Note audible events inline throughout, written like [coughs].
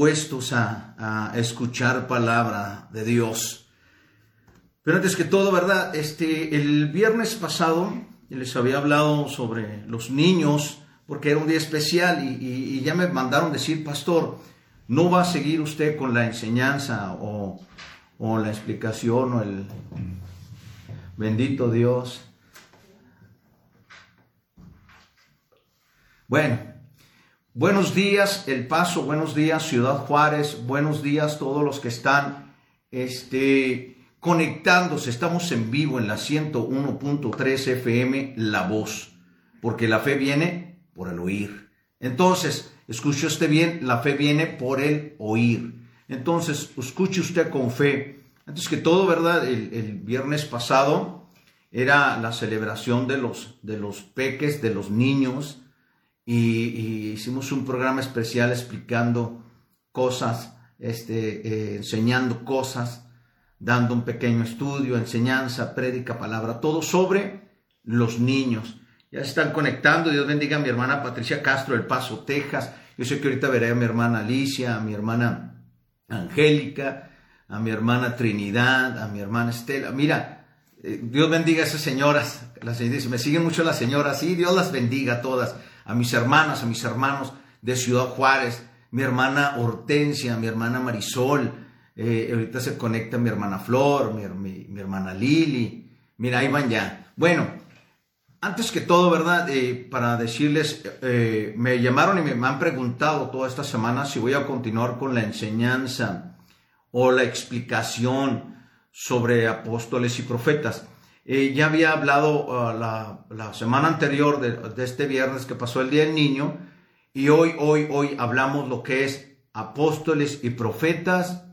puestos a, escuchar palabra de Dios. Pero antes que todo, ¿verdad? Este, el viernes pasado les había hablado sobre los niños, porque era un día especial y, ya me mandaron decir, pastor, no va a seguir usted con la enseñanza o, o la explicación o el bendito Dios. Bueno, Buenos días El Paso, buenos días Ciudad Juárez, buenos días todos los que están este, conectándose. Estamos en vivo en la 101.3 FM La Voz, porque la fe viene por el oír. Entonces, escuche usted bien, la fe viene por el oír. Entonces, escuche usted con fe. Antes que todo, ¿verdad? El, el viernes pasado era la celebración de los, de los peques, de los niños y, hicimos un programa especial explicando cosas, este, eh, enseñando cosas, dando un pequeño estudio, enseñanza, prédica, palabra, todo sobre los niños. Ya se están conectando, Dios bendiga a mi hermana Patricia Castro del Paso, Texas. Yo sé que ahorita veré a mi hermana Alicia, a mi hermana Angélica, a mi hermana Trinidad, a mi hermana Estela. Mira, eh, Dios bendiga a esas señoras. Las, me siguen mucho las señoras, sí, Dios las bendiga a todas a mis hermanas, a mis hermanos de Ciudad Juárez, mi hermana Hortensia, mi hermana Marisol, eh, ahorita se conecta mi hermana Flor, mi, hermana Lili, mira, ahí van ya. Bueno, antes que todo, ¿verdad? Eh, para decirles, eh, me llamaron y me, han preguntado toda esta semana si voy a continuar con la enseñanza o la explicación sobre apóstoles y profetas. Eh, ya había hablado uh, la, semana anterior de, este viernes que pasó el Día del Niño y hoy, hoy, hoy hablamos lo que es apóstoles y profetas,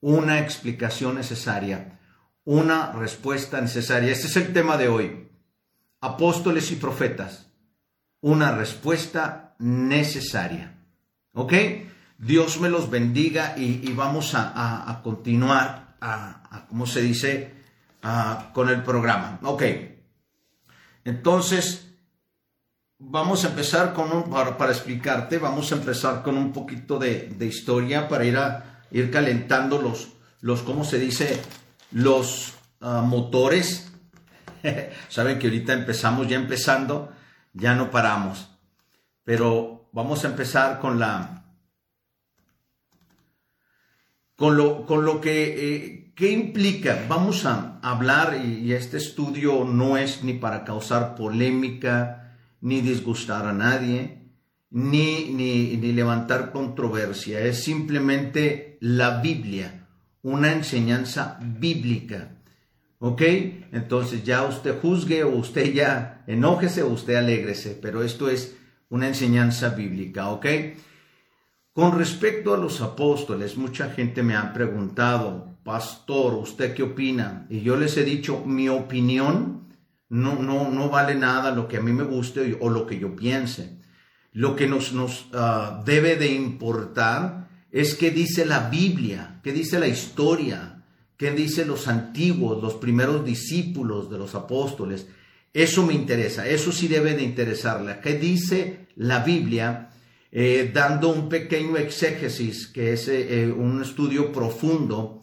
una explicación necesaria, una respuesta necesaria. Este es el tema de hoy. Apóstoles y profetas, una respuesta necesaria. ¿Ok? Dios me los bendiga y, vamos a, continuar, a, a, ¿cómo se dice? Ah, con el programa. Ok. Entonces, vamos a empezar con para, explicarte, vamos a empezar con un poquito de, historia para ir a ir calentando los, los ¿cómo se dice? Los ah, motores. [laughs] Saben que ahorita empezamos, ya empezando, ya no paramos. Pero vamos a empezar con la, con lo, con lo que, eh, ¿qué implica? Vamos a hablar, y, este estudio no es ni para causar polémica, ni disgustar a nadie, ni, ni, ni levantar controversia, es simplemente la Biblia, una enseñanza bíblica. ¿Ok? Entonces ya usted juzgue o usted ya enójese o usted alégrese, pero esto es una enseñanza bíblica, ¿ok? Con respecto a los apóstoles, mucha gente me ha preguntado, pastor, ¿usted qué opina? Y yo les he dicho, mi opinión no, no, no vale nada lo que a mí me guste o lo que yo piense. Lo que nos, nos ah, debe de importar es qué dice la Biblia, qué dice la historia, qué dice los antiguos, los primeros discípulos de los apóstoles. Eso me interesa, eso sí debe de interesarle. ¿Qué dice la Biblia? Eh, dando un pequeño exégesis, que es eh, eh, un estudio profundo,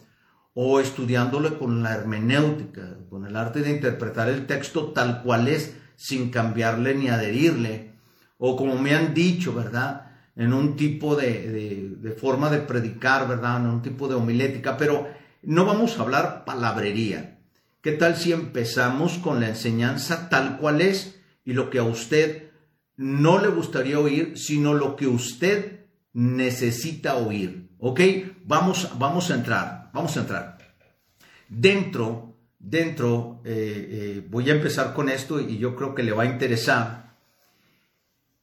o estudiándolo con la hermenéutica, con el arte de interpretar el texto tal cual es, sin cambiarle ni adherirle, o como me han dicho, ¿verdad? En un tipo de, de forma de predicar, ¿verdad? En un tipo de homilética, pero no vamos a hablar palabrería. ¿Qué tal si empezamos con la enseñanza tal cual es y lo que a usted no le gustaría oír, sino lo que usted necesita oír. ¿Ok? Vamos, vamos a entrar, vamos a entrar. Dentro, dentro, eh, eh, voy a empezar con esto y yo creo que le va a interesar.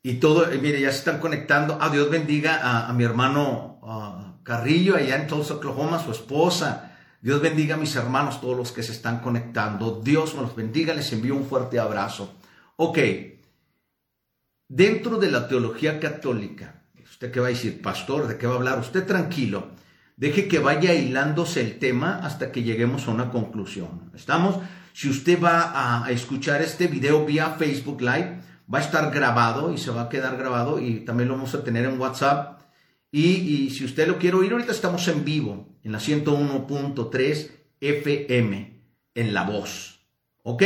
Y todo, eh, mire, ya se están conectando. Ah, Dios bendiga a, mi hermano Carrillo allá en Tulsa, Oklahoma, su esposa. Dios bendiga a mis hermanos, todos los que se están conectando. Dios me los bendiga, les envío un fuerte abrazo. Ok, Dentro de la teología católica, usted qué va a decir, pastor, ¿de qué va a hablar? Usted tranquilo, deje que vaya hilándose el tema hasta que lleguemos a una conclusión. ¿Estamos? Si usted va a escuchar este video vía Facebook Live, va a estar grabado y se va a quedar grabado y también lo vamos a tener en WhatsApp. Y, si usted lo quiere oír, ahorita estamos en vivo en la 101.3 FM en La Voz. ¿Ok?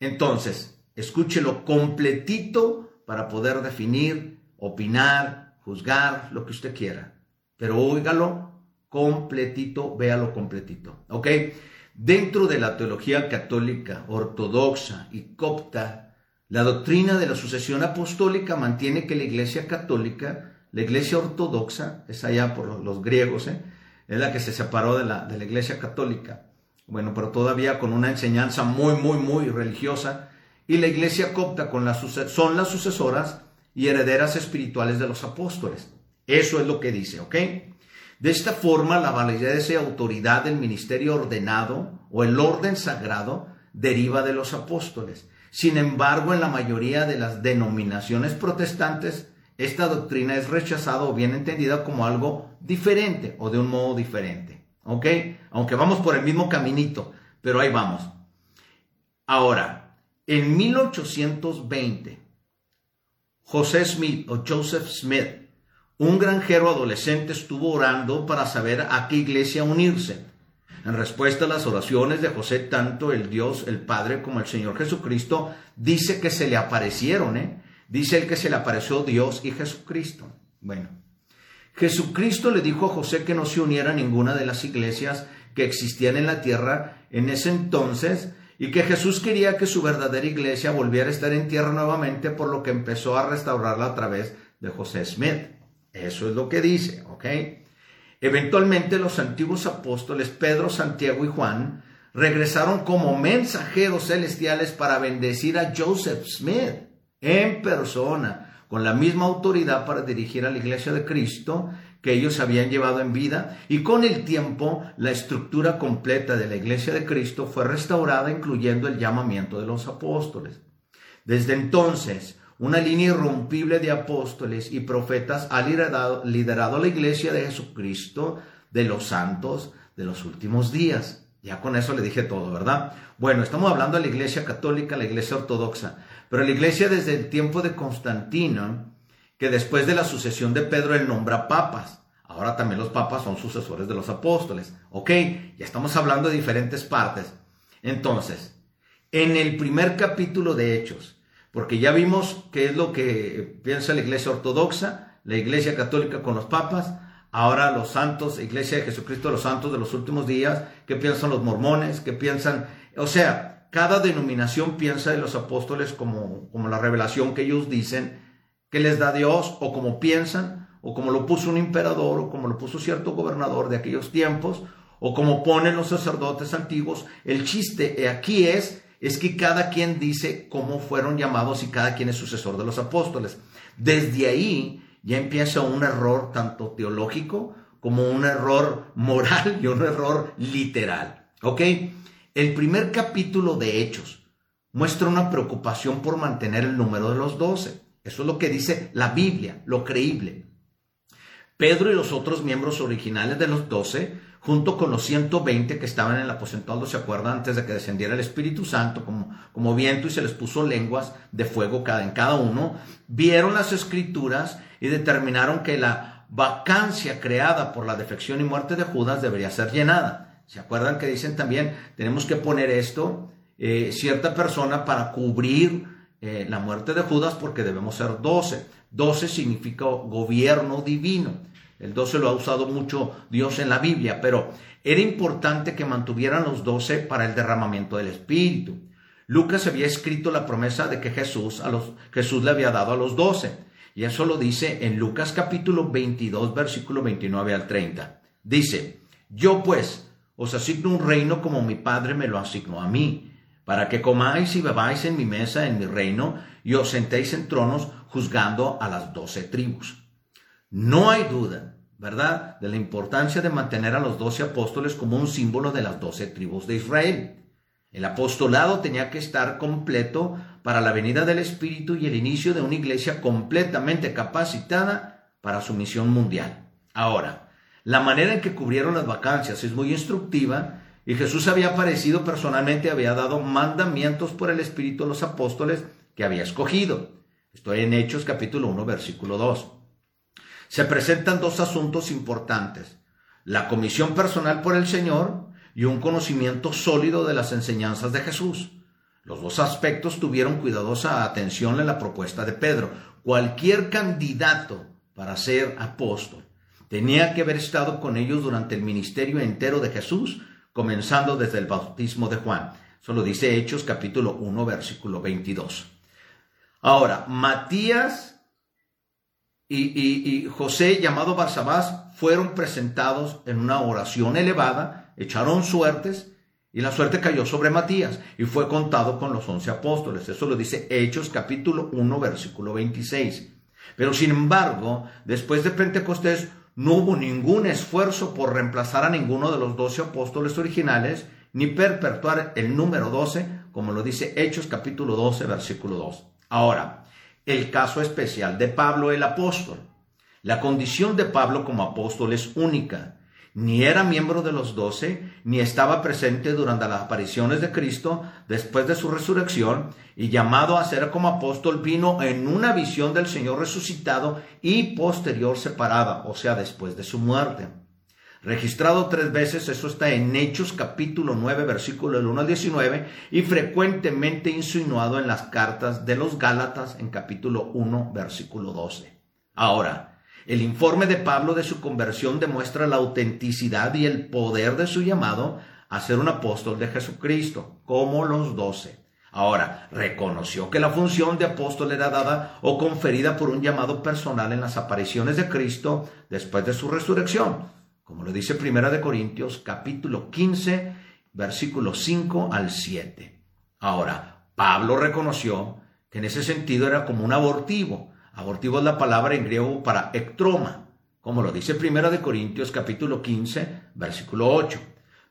Entonces, escúchelo completito para poder definir, opinar, juzgar, lo que usted quiera. Pero óigalo completito, véalo completito. ¿Ok? Dentro de la teología católica, ortodoxa y copta, la doctrina de la sucesión apostólica mantiene que la Iglesia católica, la Iglesia ortodoxa, es allá por los, griegos, ¿eh? es la que se separó de la, de la Iglesia católica. Bueno, pero todavía con una enseñanza muy, muy, muy religiosa. Y la Iglesia copta con las, son las sucesoras y herederas espirituales de los apóstoles. Eso es lo que dice, ¿ok? De esta forma, la validez y autoridad del ministerio ordenado o el orden sagrado deriva de los apóstoles. Sin embargo, en la mayoría de las denominaciones protestantes, esta doctrina es rechazada o bien entendida como algo diferente o de un modo diferente. ¿Ok? Aunque vamos por el mismo caminito, pero ahí vamos. Ahora, en 1820, José Smith o Joseph Smith un granjero adolescente estuvo orando para saber a qué iglesia unirse. En respuesta a las oraciones de José, tanto el Dios, el Padre, como el Señor Jesucristo, dice que se le aparecieron, ¿eh? Dice él que se le apareció Dios y Jesucristo. Bueno, Jesucristo le dijo a José que no se uniera a ninguna de las iglesias que existían en la tierra en ese entonces y que Jesús quería que su verdadera iglesia volviera a estar en tierra nuevamente, por lo que empezó a restaurarla a través de José Smith. Eso es lo que dice, ¿ok? Eventualmente los antiguos apóstoles Pedro, Santiago y Juan regresaron como mensajeros celestiales para bendecir a Joseph Smith en persona, con la misma autoridad para dirigir a la iglesia de Cristo que ellos habían llevado en vida y con el tiempo la estructura completa de la iglesia de Cristo fue restaurada incluyendo el llamamiento de los apóstoles. Desde entonces, una línea irrompible de apóstoles y profetas ha liderado, liderado la iglesia de Jesucristo, de los santos de los últimos días. Ya con eso le dije todo, ¿verdad? Bueno, estamos hablando de la iglesia católica, la iglesia ortodoxa, pero la iglesia desde el tiempo de Constantino, que después de la sucesión de Pedro él nombra papas. Ahora también los papas son sucesores de los apóstoles. Ok, ya estamos hablando de diferentes partes. Entonces, en el primer capítulo de Hechos, porque ya vimos qué es lo que piensa la iglesia ortodoxa, la iglesia católica con los papas, ahora los santos, iglesia de Jesucristo, los santos de los últimos días, qué piensan los mormones, qué piensan, o sea, cada denominación piensa de los apóstoles como, como la revelación que ellos dicen que les da Dios, o como piensan, o como lo puso un emperador, o como lo puso cierto gobernador de aquellos tiempos, o como ponen los sacerdotes antiguos. El chiste aquí es es que cada quien dice cómo fueron llamados y cada quien es sucesor de los apóstoles. Desde ahí ya empieza un error tanto teológico como un error moral y un error literal. ¿Ok? El primer capítulo de Hechos muestra una preocupación por mantener el número de los doce. Eso es lo que dice la Biblia, lo creíble. Pedro y los otros miembros originales de los doce junto con los 120 que estaban en el aposento alto, ¿se acuerdan? Antes de que descendiera el Espíritu Santo como, como viento y se les puso lenguas de fuego cada, en cada uno, vieron las escrituras y determinaron que la vacancia creada por la defección y muerte de Judas debería ser llenada. ¿Se acuerdan que dicen también, tenemos que poner esto, eh, cierta persona para cubrir eh, la muerte de Judas porque debemos ser 12? 12 significa gobierno divino. El 12 lo ha usado mucho Dios en la Biblia, pero era importante que mantuvieran los 12 para el derramamiento del Espíritu. Lucas había escrito la promesa de que Jesús, a los, Jesús le había dado a los 12. Y eso lo dice en Lucas capítulo 22, versículo 29 al 30. Dice, yo pues os asigno un reino como mi Padre me lo asignó a mí, para que comáis y bebáis en mi mesa en mi reino y os sentéis en tronos juzgando a las doce tribus. No hay duda, ¿verdad?, de la importancia de mantener a los doce apóstoles como un símbolo de las doce tribus de Israel. El apostolado tenía que estar completo para la venida del Espíritu y el inicio de una iglesia completamente capacitada para su misión mundial. Ahora, la manera en que cubrieron las vacancias es muy instructiva y Jesús había aparecido personalmente, había dado mandamientos por el Espíritu a los apóstoles que había escogido. Estoy en Hechos capítulo 1, versículo 2. Se presentan dos asuntos importantes, la comisión personal por el Señor y un conocimiento sólido de las enseñanzas de Jesús. Los dos aspectos tuvieron cuidadosa atención en la propuesta de Pedro. Cualquier candidato para ser apóstol tenía que haber estado con ellos durante el ministerio entero de Jesús, comenzando desde el bautismo de Juan. Eso lo dice Hechos capítulo 1, versículo 22. Ahora, Matías y, José, llamado Barsabás, fueron presentados en una oración elevada, echaron suertes, y la suerte cayó sobre Matías y fue contado con los once apóstoles. Eso lo dice Hechos capítulo 1, versículo 26. Pero sin embargo, después de Pentecostés, no hubo ningún esfuerzo por reemplazar a ninguno de los doce apóstoles originales, ni perpetuar el número 12, como lo dice Hechos capítulo 12, versículo 2. Ahora, el caso especial de Pablo el apóstol. La condición de Pablo como apóstol es única. Ni era miembro de los doce, ni estaba presente durante las apariciones de Cristo después de su resurrección, y llamado a ser como apóstol vino en una visión del Señor resucitado y posterior separada, o sea, después de su muerte. Registrado tres veces, eso está en Hechos capítulo 9, versículo del 1 al 19, y frecuentemente insinuado en las cartas de los Gálatas en capítulo 1, versículo 12. Ahora, el informe de Pablo de su conversión demuestra la autenticidad y el poder de su llamado a ser un apóstol de Jesucristo, como los doce. Ahora, reconoció que la función de apóstol era dada o conferida por un llamado personal en las apariciones de Cristo después de su resurrección como lo dice Primera de Corintios capítulo 15, versículo 5 al 7. Ahora, Pablo reconoció que en ese sentido era como un abortivo. Abortivo es la palabra en griego para ectroma, como lo dice Primera de Corintios capítulo 15, versículo 8.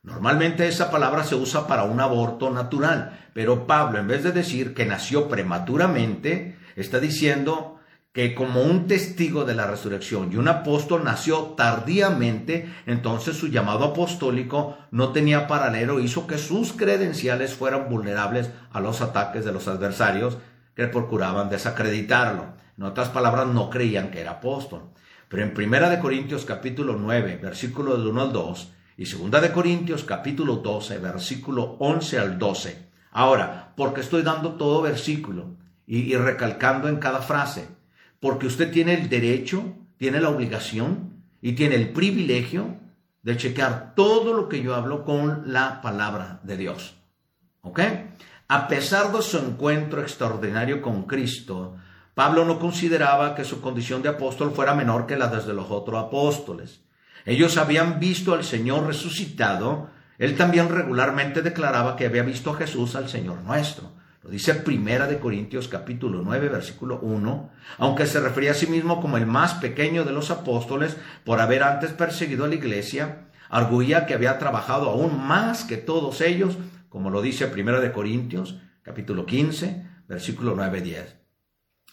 Normalmente esa palabra se usa para un aborto natural, pero Pablo en vez de decir que nació prematuramente, está diciendo que como un testigo de la resurrección y un apóstol nació tardíamente, entonces su llamado apostólico no tenía paralelo, hizo que sus credenciales fueran vulnerables a los ataques de los adversarios que procuraban desacreditarlo. En otras palabras, no creían que era apóstol. Pero en Primera de Corintios capítulo 9, versículo del 1 al 2, y Segunda de Corintios capítulo 12, versículo 11 al 12. Ahora, porque estoy dando todo versículo y, y recalcando en cada frase, porque usted tiene el derecho, tiene la obligación y tiene el privilegio de chequear todo lo que yo hablo con la palabra de Dios. ¿Ok? A pesar de su encuentro extraordinario con Cristo, Pablo no consideraba que su condición de apóstol fuera menor que la de los otros apóstoles. Ellos habían visto al Señor resucitado. Él también regularmente declaraba que había visto a Jesús al Señor nuestro. Dice Primera de Corintios capítulo 9 versículo 1, aunque se refería a sí mismo como el más pequeño de los apóstoles por haber antes perseguido a la iglesia, arguía que había trabajado aún más que todos ellos, como lo dice Primera de Corintios capítulo 15 versículo 9 10.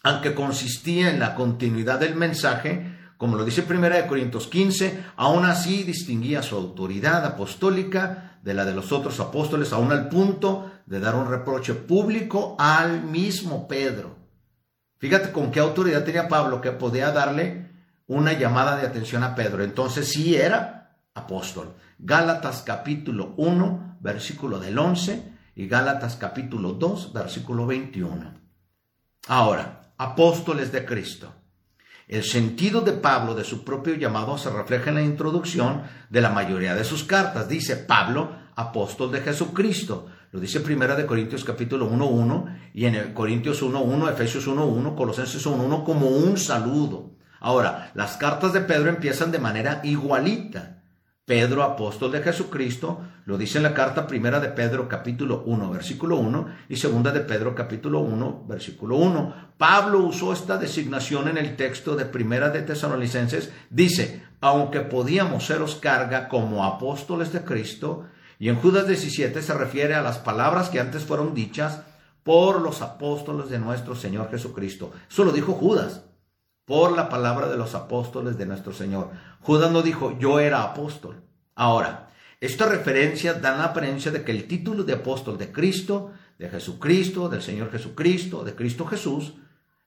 Aunque consistía en la continuidad del mensaje, como lo dice Primera de Corintios 15, aún así distinguía su autoridad apostólica de la de los otros apóstoles, aún al punto de dar un reproche público al mismo Pedro. Fíjate con qué autoridad tenía Pablo que podía darle una llamada de atención a Pedro. Entonces sí era apóstol. Gálatas capítulo 1, versículo del 11 y Gálatas capítulo 2, versículo 21. Ahora, apóstoles de Cristo. El sentido de Pablo de su propio llamado se refleja en la introducción de la mayoría de sus cartas. Dice Pablo, apóstol de Jesucristo. Lo dice Primera de Corintios capítulo 1.1 y en Corintios 1.1, Efesios 1.1, Colosenses 1.1 como un saludo. Ahora, las cartas de Pedro empiezan de manera igualita. Pedro, apóstol de Jesucristo, lo dice en la carta primera de Pedro capítulo 1, versículo 1 y segunda de Pedro capítulo 1, versículo 1. Pablo usó esta designación en el texto de primera de Tesalonicenses. Dice, aunque podíamos seros carga como apóstoles de Cristo, y en Judas 17 se refiere a las palabras que antes fueron dichas por los apóstoles de nuestro Señor Jesucristo. Eso lo dijo Judas, por la palabra de los apóstoles de nuestro Señor. Judas no dijo, yo era apóstol. Ahora, esta referencia da la apariencia de que el título de apóstol de Cristo, de Jesucristo, del Señor Jesucristo, de Cristo Jesús,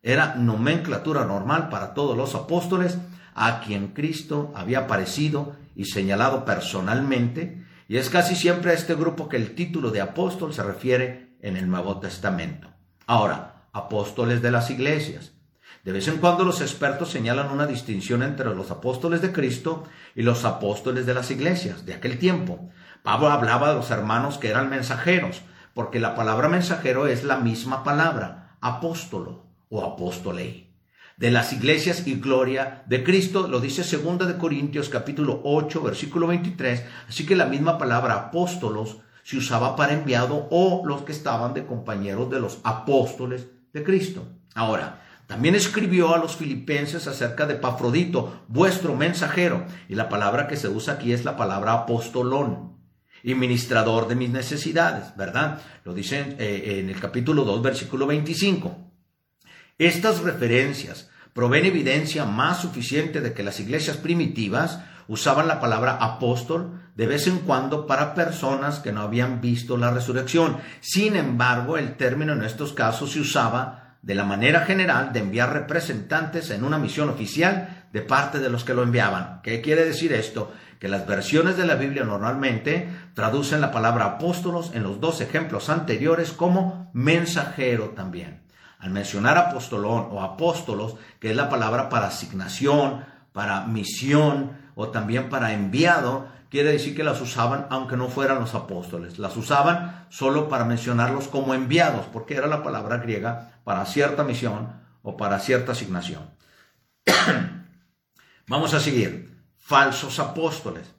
era nomenclatura normal para todos los apóstoles a quien Cristo había aparecido y señalado personalmente, y es casi siempre a este grupo que el título de apóstol se refiere en el Nuevo Testamento. Ahora, apóstoles de las iglesias. De vez en cuando los expertos señalan una distinción entre los apóstoles de Cristo y los apóstoles de las iglesias de aquel tiempo. Pablo hablaba de los hermanos que eran mensajeros, porque la palabra mensajero es la misma palabra, apóstolo o apóstolei. De las iglesias y gloria de Cristo, lo dice 2 de Corintios capítulo 8, versículo 23, así que la misma palabra apóstolos se usaba para enviado o los que estaban de compañeros de los apóstoles de Cristo. Ahora, también escribió a los filipenses acerca de Pafrodito, vuestro mensajero, y la palabra que se usa aquí es la palabra apostolón y ministrador de mis necesidades, ¿verdad? Lo dice eh, en el capítulo 2, versículo 25. Estas referencias proveen evidencia más suficiente de que las iglesias primitivas usaban la palabra apóstol de vez en cuando para personas que no habían visto la resurrección. Sin embargo, el término en estos casos se usaba de la manera general de enviar representantes en una misión oficial de parte de los que lo enviaban. ¿Qué quiere decir esto? Que las versiones de la Biblia normalmente traducen la palabra apóstolos en los dos ejemplos anteriores como mensajero también. Al mencionar apostolón o apóstolos, que es la palabra para asignación, para misión o también para enviado, quiere decir que las usaban aunque no fueran los apóstoles. Las usaban solo para mencionarlos como enviados, porque era la palabra griega para cierta misión o para cierta asignación. [coughs] Vamos a seguir. Falsos apóstoles.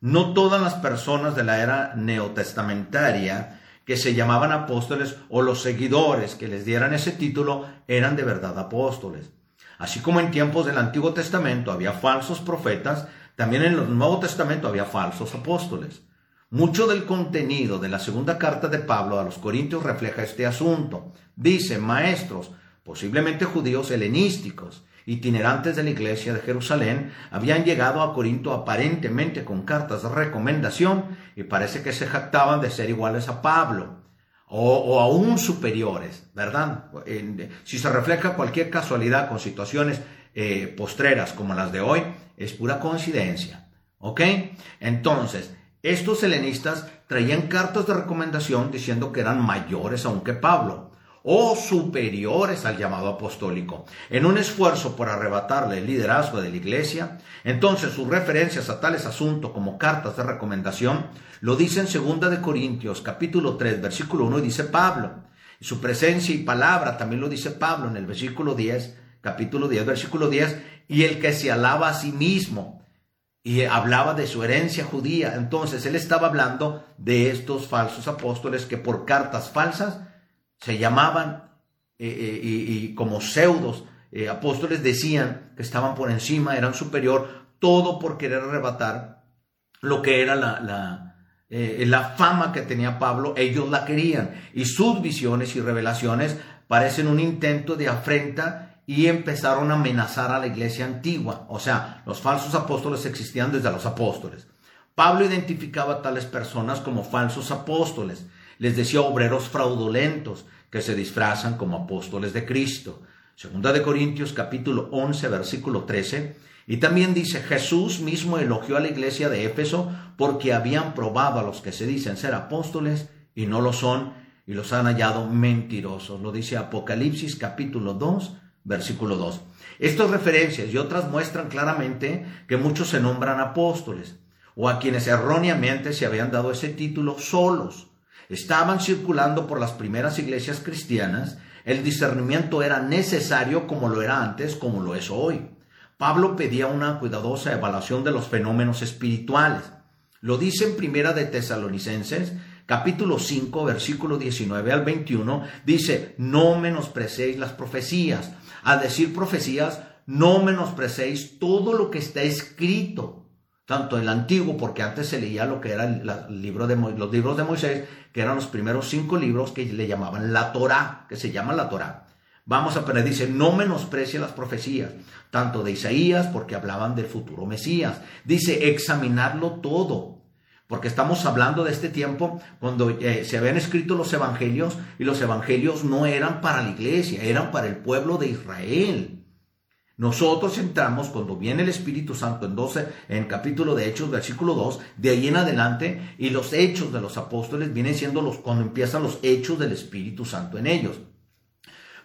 No todas las personas de la era neotestamentaria que se llamaban apóstoles o los seguidores que les dieran ese título eran de verdad apóstoles. Así como en tiempos del Antiguo Testamento había falsos profetas, también en el Nuevo Testamento había falsos apóstoles. Mucho del contenido de la segunda carta de Pablo a los Corintios refleja este asunto. Dice, maestros, posiblemente judíos helenísticos, itinerantes de la iglesia de Jerusalén, habían llegado a Corinto aparentemente con cartas de recomendación y parece que se jactaban de ser iguales a Pablo o, aún superiores, ¿verdad? si se refleja cualquier casualidad con situaciones eh, postreras como las de hoy, es pura coincidencia. ¿Ok? Entonces, estos helenistas traían cartas de recomendación diciendo que eran mayores aún que Pablo o superiores al llamado apostólico, en un esfuerzo por arrebatarle el liderazgo de la iglesia. Entonces sus referencias a tales asuntos como cartas de recomendación lo dicen segunda de Corintios capítulo 3 versículo 1 y dice Pablo. Y su presencia y palabra también lo dice Pablo en el versículo 10 capítulo 10, versículo 10, y el que se alaba a sí mismo. Y hablaba de su herencia judía. Entonces él estaba hablando de estos falsos apóstoles que por cartas falsas se llamaban eh, eh, y, como pseudos eh, apóstoles decían que estaban por encima, eran superior, todo por querer arrebatar lo que era la, la, la fama que tenía Pablo, ellos la querían. Y sus visiones y revelaciones parecen un intento de afrenta y empezaron a amenazar a la iglesia antigua. O sea, los falsos apóstoles existían desde los apóstoles. Pablo identificaba a tales personas como falsos apóstoles. Les decía obreros fraudulentos que se disfrazan como apóstoles de Cristo. Segunda de Corintios capítulo 11 versículo 13. Y también dice, Jesús mismo elogió a la iglesia de Éfeso porque habían probado a los que se dicen ser apóstoles y no lo son y los han hallado mentirosos. Lo dice Apocalipsis capítulo 2 versículo 2. Estas referencias y otras muestran claramente que muchos se nombran apóstoles o a quienes erróneamente se habían dado ese título solos. Estaban circulando por las primeras iglesias cristianas, el discernimiento era necesario como lo era antes, como lo es hoy. Pablo pedía una cuidadosa evaluación de los fenómenos espirituales. Lo dice en Primera de Tesalonicenses, capítulo 5, versículo 19 al 21, dice, no menosprecéis las profecías, a decir profecías, no menosprecéis todo lo que está escrito, tanto el antiguo, porque antes se leía lo que era el, libro de, los libros de Moisés, que eran los primeros cinco libros que le llamaban la Torá, que se llama la Torá. Vamos a ver, dice, no menosprecie las profecías, tanto de Isaías, porque hablaban del futuro Mesías. Dice, examinarlo todo, porque estamos hablando de este tiempo cuando eh, se habían escrito los evangelios y los evangelios no eran para la iglesia, eran para el pueblo de Israel. Nosotros entramos cuando viene el Espíritu Santo en 12, en capítulo de Hechos, versículo 2, de ahí en adelante, y los hechos de los apóstoles vienen siendo los, cuando empiezan los hechos del Espíritu Santo en ellos.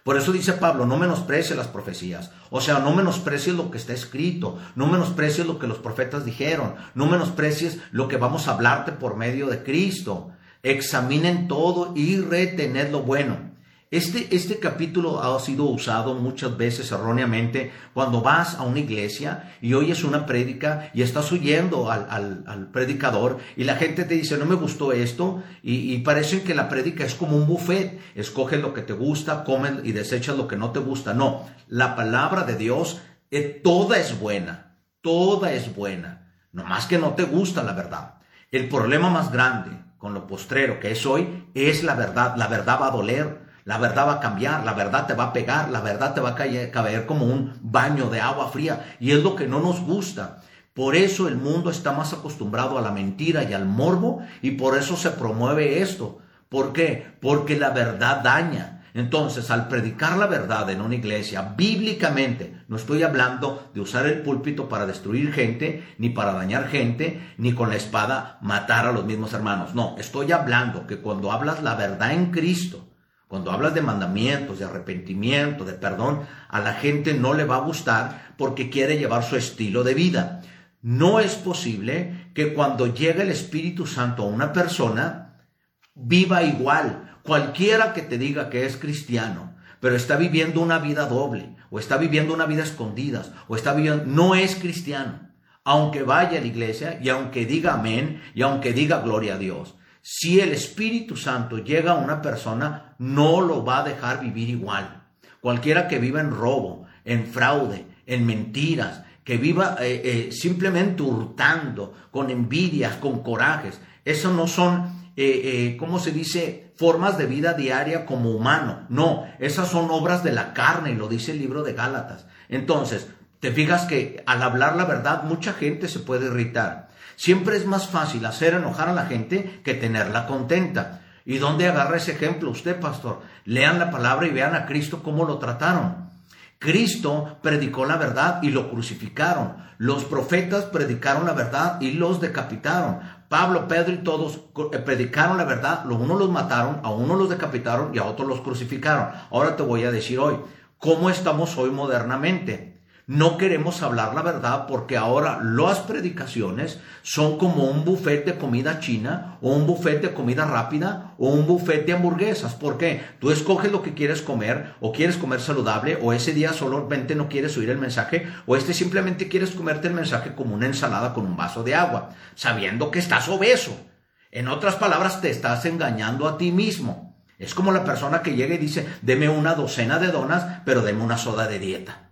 Por eso dice Pablo, no menosprecies las profecías. O sea, no menosprecies lo que está escrito, no menosprecies lo que los profetas dijeron, no menosprecies lo que vamos a hablarte por medio de Cristo. Examinen todo y retened lo bueno. Este, este capítulo ha sido usado muchas veces erróneamente cuando vas a una iglesia y oyes una prédica y estás oyendo al, predicador y la gente te dice, no me gustó esto y, y parece que la prédica es como un buffet, escoges lo que te gusta, comes y desechas lo que no te gusta. No, la palabra de Dios eh, toda es buena, toda es buena, más que no te gusta la verdad. El problema más grande con lo postrero que es hoy es la verdad, la verdad va a doler. La verdad va a cambiar, la verdad te va a pegar, la verdad te va a caer, como un baño de agua fría y es lo que no nos gusta. Por eso el mundo está más acostumbrado a la mentira y al morbo y por eso se promueve esto. ¿Por qué? Porque la verdad daña. Entonces, al predicar la verdad en una iglesia, bíblicamente, no estoy hablando de usar el púlpito para destruir gente, ni para dañar gente, ni con la espada matar a los mismos hermanos. No, estoy hablando que cuando hablas la verdad en Cristo, cuando hablas de mandamientos, de arrepentimiento, de perdón, a la gente no le va a gustar porque quiere llevar su estilo de vida. No es posible que cuando llegue el Espíritu Santo a una persona, viva igual. Cualquiera que te diga que es cristiano, pero está viviendo una vida doble, o está viviendo una vida escondida, o está viviendo, no es cristiano. Aunque vaya a la iglesia y aunque diga amén y aunque diga gloria a Dios. Si el Espíritu Santo llega a una persona, no lo va a dejar vivir igual. Cualquiera que viva en robo, en fraude, en mentiras, que viva eh, eh, simplemente hurtando, con envidias, con corajes, eso no son, eh, ¿cómo se dice?, formas de vida diaria como humano. No, esas son obras de la carne, y lo dice el libro de Gálatas. Entonces, te fijas que al hablar la verdad, mucha gente se puede irritar. Siempre es más fácil hacer enojar a la gente que tenerla contenta. ¿Y dónde agarra ese ejemplo usted, pastor? Lean la palabra y vean a Cristo cómo lo trataron. Cristo predicó la verdad y lo crucificaron. Los profetas predicaron la verdad y los decapitaron. Pablo, Pedro y todos eh, predicaron la verdad. Los unos los mataron, a unos los decapitaron y a otros los crucificaron. Ahora te voy a decir hoy, ¿cómo estamos hoy modernamente? No queremos hablar la verdad porque ahora las predicaciones son como un buffet de comida china o un buffet de comida rápida o un buffet de hamburguesas. ¿Por qué? Tú escoges lo que quieres comer o quieres comer saludable o ese día solamente no quieres oír el mensaje o este simplemente quieres comerte el mensaje como una ensalada con un vaso de agua, sabiendo que estás obeso. En otras palabras, te estás engañando a ti mismo. Es como la persona que llega y dice, deme una docena de donas, pero deme una soda de dieta.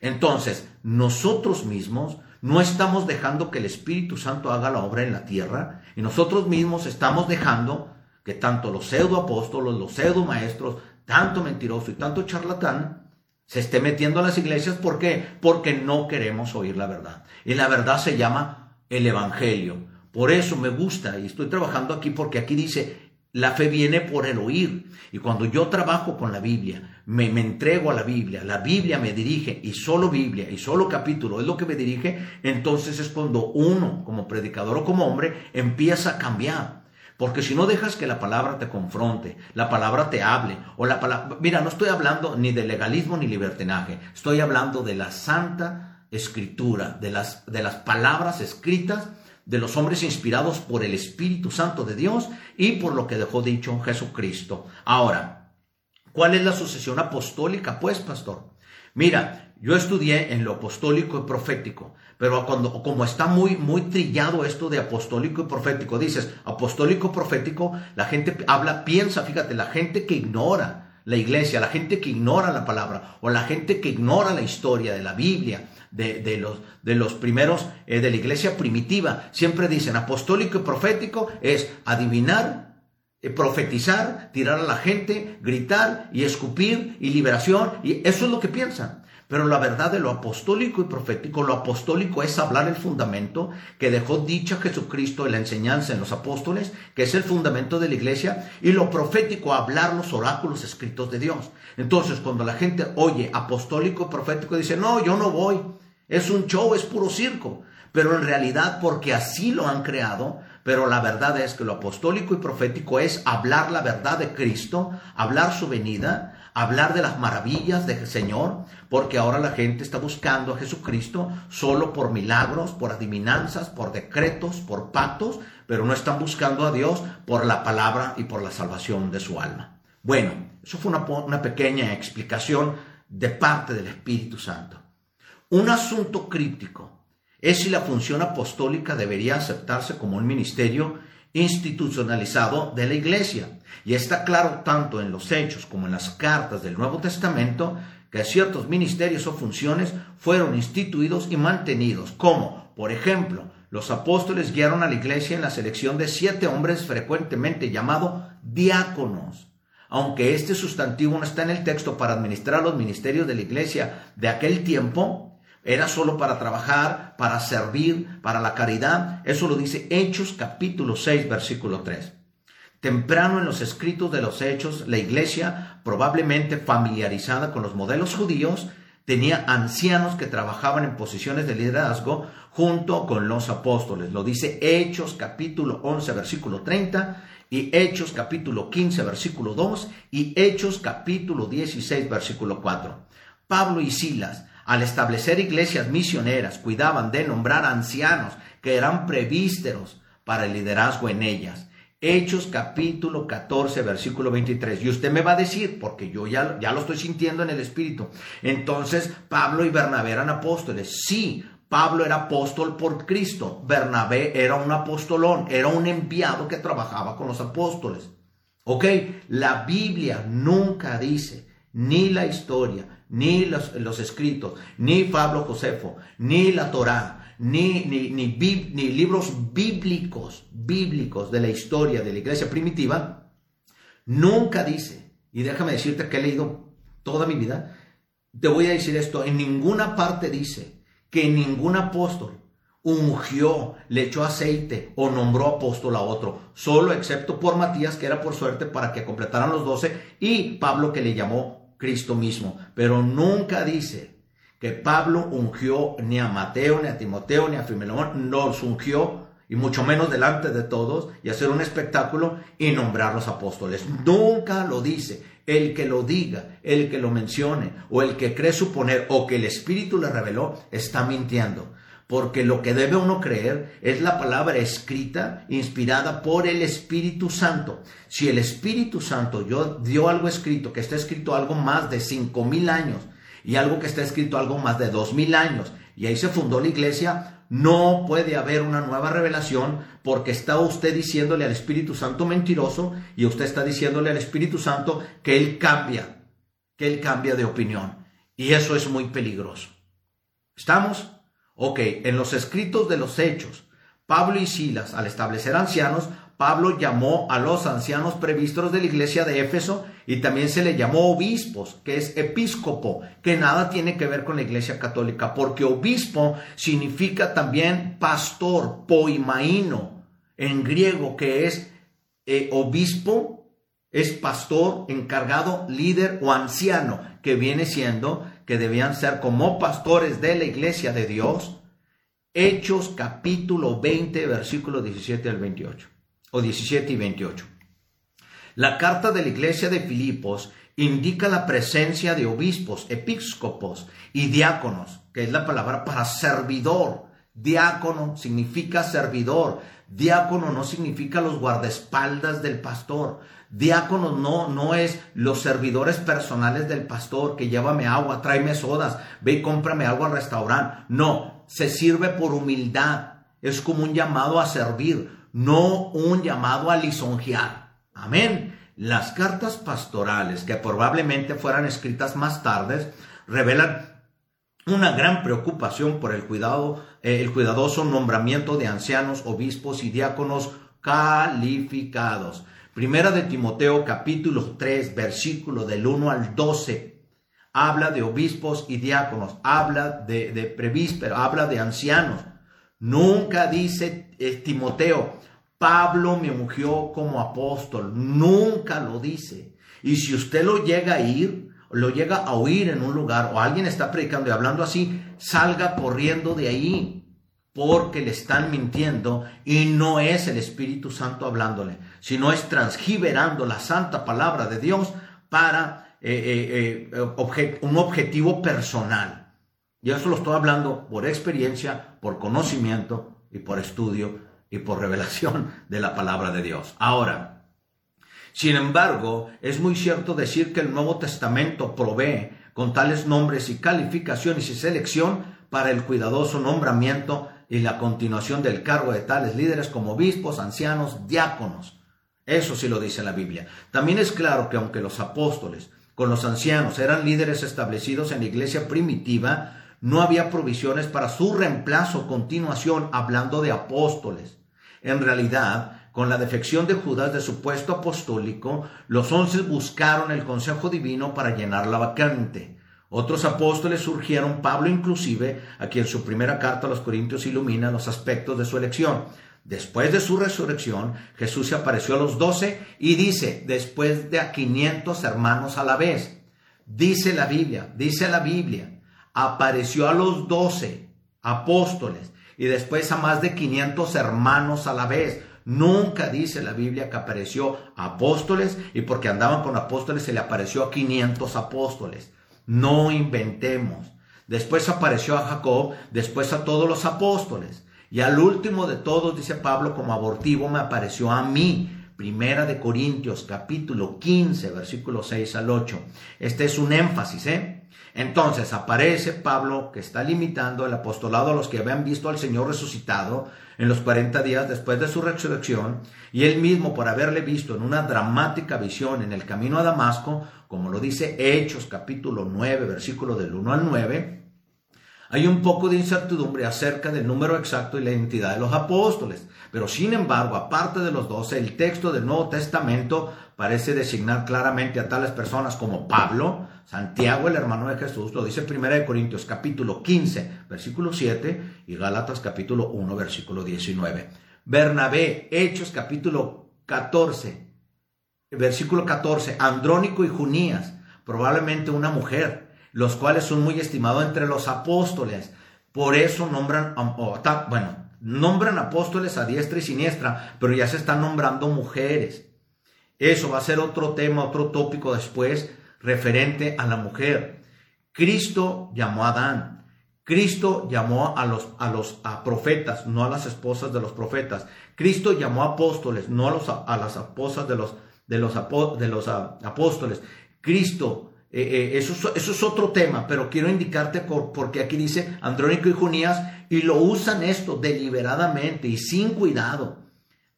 Entonces, nosotros mismos no estamos dejando que el Espíritu Santo haga la obra en la tierra y nosotros mismos estamos dejando que tanto los pseudo apóstolos, los pseudo maestros, tanto mentiroso y tanto charlatán, se esté metiendo a las iglesias. ¿Por qué? Porque no queremos oír la verdad. Y la verdad se llama el Evangelio. Por eso me gusta y estoy trabajando aquí porque aquí dice la fe viene por el oír. Y cuando yo trabajo con la Biblia, me, entrego a la Biblia, la Biblia me dirige y solo Biblia y solo capítulo es lo que me dirige, entonces es cuando uno, como predicador o como hombre, empieza a cambiar. Porque si no dejas que la palabra te confronte, la palabra te hable, o la palabra... Mira, no estoy hablando ni de legalismo ni libertinaje, estoy hablando de la santa escritura, de las, de las palabras escritas de los hombres inspirados por el Espíritu Santo de Dios y por lo que dejó dicho Jesucristo. Ahora, ¿cuál es la sucesión apostólica? Pues, pastor, mira, yo estudié en lo apostólico y profético, pero cuando, como está muy, muy trillado esto de apostólico y profético, dices apostólico profético, la gente habla, piensa, fíjate, la gente que ignora la iglesia, la gente que ignora la palabra o la gente que ignora la historia de la Biblia, de, los, de los primeros eh, de la iglesia primitiva. Siempre dicen apostólico y profético es adivinar, eh, profetizar, tirar a la gente, gritar y escupir y liberación. Y eso es lo que piensan. Pero la verdad de lo apostólico y profético, lo apostólico es hablar el fundamento que dejó dicha Jesucristo en la enseñanza en los apóstoles, que es el fundamento de la iglesia, y lo profético, hablar los oráculos escritos de Dios. Entonces, cuando la gente oye apostólico y profético, dice, no, yo no voy, es un show, es puro circo. Pero en realidad, porque así lo han creado, pero la verdad es que lo apostólico y profético es hablar la verdad de Cristo, hablar su venida, hablar de las maravillas del Señor, porque ahora la gente está buscando a Jesucristo solo por milagros, por adivinanzas, por decretos, por pactos, pero no están buscando a Dios por la palabra y por la salvación de su alma. Bueno, eso fue una, una pequeña explicación de parte del Espíritu Santo. Un asunto crítico es si la función apostólica debería aceptarse como un ministerio institucionalizado de la Iglesia. Y está claro tanto en los hechos como en las cartas del Nuevo Testamento que ciertos ministerios o funciones fueron instituidos y mantenidos, como, por ejemplo, los apóstoles guiaron a la iglesia en la selección de siete hombres frecuentemente llamados diáconos. Aunque este sustantivo no está en el texto para administrar los ministerios de la iglesia de aquel tiempo, era solo para trabajar, para servir, para la caridad. Eso lo dice Hechos capítulo 6, versículo 3. Temprano en los escritos de los Hechos, la iglesia, probablemente familiarizada con los modelos judíos, tenía ancianos que trabajaban en posiciones de liderazgo junto con los apóstoles. Lo dice Hechos capítulo 11, versículo 30 y Hechos capítulo 15, versículo 2 y Hechos capítulo 16, versículo 4. Pablo y Silas al establecer iglesias misioneras, cuidaban de nombrar ancianos que eran prevísteros para el liderazgo en ellas. Hechos capítulo 14, versículo 23. Y usted me va a decir, porque yo ya, ya lo estoy sintiendo en el Espíritu. Entonces, Pablo y Bernabé eran apóstoles. Sí, Pablo era apóstol por Cristo. Bernabé era un apostolón, era un enviado que trabajaba con los apóstoles. Ok, la Biblia nunca dice, ni la historia, ni los, los escritos, ni Pablo Josefo, ni la Torá, ni, ni, ni, libros bíblicos, bíblicos de la historia de la iglesia primitiva, nunca dice, y déjame decirte que he leído toda mi vida, te voy a decir esto, en ninguna parte dice que ningún apóstol ungió, le echó aceite o nombró apóstol a otro, solo excepto por Matías, que era por suerte para que completaran los doce, y Pablo que le llamó Cristo mismo, pero nunca dice que Pablo ungió ni a Mateo, ni a Timoteo, ni a Filemón, los ungió y mucho menos delante de todos y hacer un espectáculo y nombrar los apóstoles. Nunca lo dice. El que lo diga, el que lo mencione o el que cree suponer o que el Espíritu le reveló, está mintiendo porque lo que debe uno creer es la palabra escrita, inspirada por el Espíritu Santo. Si el Espíritu Santo dio algo escrito, que está escrito algo más de cinco mil años, y algo que está escrito algo más de dos mil años, y ahí se fundó la iglesia, no puede haber una nueva revelación porque está usted diciéndole al Espíritu Santo mentiroso y usted está diciéndole al Espíritu Santo que Él cambia, que Él cambia de opinión. Y eso es muy peligroso. ¿Estamos? Ok, en los escritos de los hechos, Pablo y Silas, al establecer ancianos, Pablo llamó a los ancianos previstos de la iglesia de Éfeso y también se le llamó obispos, que es episcopo, que nada tiene que ver con la iglesia católica, porque obispo significa también pastor, poimaino, en griego, que es eh, obispo, es pastor, encargado, líder o anciano, que viene siendo que debían ser como pastores de la iglesia de Dios. Hechos capítulo 20, versículo 17 al 28, o 17 y 28. La carta de la iglesia de Filipos indica la presencia de obispos, episcopos y diáconos, que es la palabra para servidor. Diácono significa servidor. Diácono no significa los guardaespaldas del pastor. Diácono no, no es los servidores personales del pastor que llévame agua, tráeme sodas, ve y cómprame algo al restaurante. No, se sirve por humildad. Es como un llamado a servir, no un llamado a lisonjear. Amén. Las cartas pastorales, que probablemente fueran escritas más tarde, revelan una gran preocupación por el cuidado, eh, el cuidadoso nombramiento de ancianos, obispos y diáconos calificados. Primera de Timoteo capítulo 3 versículo del 1 al 12 habla de obispos y diáconos, habla de, de habla de ancianos. Nunca dice eh, Timoteo, Pablo me ungió como apóstol. Nunca lo dice. Y si usted lo llega a ir, lo llega a oír en un lugar o alguien está predicando y hablando así, salga corriendo de ahí porque le están mintiendo y no es el Espíritu Santo hablándole, sino es transgiberando la santa palabra de Dios para eh, eh, eh, un objetivo personal. Y eso lo estoy hablando por experiencia, por conocimiento y por estudio y por revelación de la palabra de Dios. Ahora, sin embargo, es muy cierto decir que el Nuevo Testamento provee con tales nombres y calificaciones y selección para el cuidadoso nombramiento y la continuación del cargo de tales líderes como obispos, ancianos, diáconos. Eso sí lo dice la Biblia. También es claro que aunque los apóstoles con los ancianos eran líderes establecidos en la iglesia primitiva, no había provisiones para su reemplazo continuación hablando de apóstoles. En realidad, con la defección de Judas de su puesto apostólico, los once buscaron el consejo divino para llenar la vacante. Otros apóstoles surgieron, Pablo inclusive, a quien su primera carta a los Corintios ilumina los aspectos de su elección. Después de su resurrección, Jesús se apareció a los doce y dice, después de a quinientos hermanos a la vez. Dice la Biblia, dice la Biblia, apareció a los doce apóstoles y después a más de quinientos hermanos a la vez. Nunca dice la Biblia que apareció apóstoles y porque andaban con apóstoles se le apareció a 500 apóstoles. No inventemos. Después apareció a Jacob, después a todos los apóstoles. Y al último de todos, dice Pablo, como abortivo me apareció a mí. Primera de Corintios, capítulo 15, versículo 6 al 8. Este es un énfasis, ¿eh? Entonces aparece Pablo que está limitando el apostolado a los que habían visto al Señor resucitado en los 40 días después de su resurrección, y él mismo por haberle visto en una dramática visión en el camino a Damasco, como lo dice Hechos capítulo 9, versículo del 1 al 9, hay un poco de incertidumbre acerca del número exacto y la identidad de los apóstoles, pero sin embargo, aparte de los doce, el texto del Nuevo Testamento parece designar claramente a tales personas como Pablo, Santiago, el hermano de Jesús, lo dice 1 Corintios capítulo 15, versículo 7 y Gálatas capítulo 1, versículo 19. Bernabé, Hechos capítulo 14, versículo 14, Andrónico y Junías, probablemente una mujer, los cuales son muy estimados entre los apóstoles. Por eso nombran, bueno, nombran apóstoles a diestra y siniestra, pero ya se están nombrando mujeres. Eso va a ser otro tema, otro tópico después, referente a la mujer. Cristo llamó a Adán. Cristo llamó a los, a los profetas, no a las esposas de los profetas. Cristo llamó a apóstoles, no a, los, a las esposas de los, de los, de los apóstoles. Cristo, eh, eh, eso, eso, es otro tema, pero quiero indicarte porque aquí dice Andrónico y Junías y lo usan esto deliberadamente y sin cuidado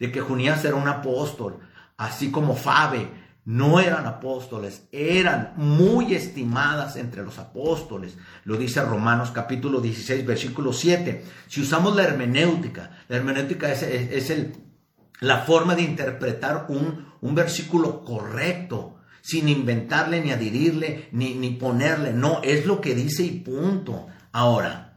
de que Junías era un apóstol, así como Fabe, no eran apóstoles, eran muy estimadas entre los apóstoles. Lo dice Romanos capítulo 16, versículo 7. Si usamos la hermenéutica, la hermenéutica es, es, el, la forma de interpretar un, un, versículo correcto, sin inventarle ni adherirle ni, ni ponerle. No, es lo que dice y punto. Ahora,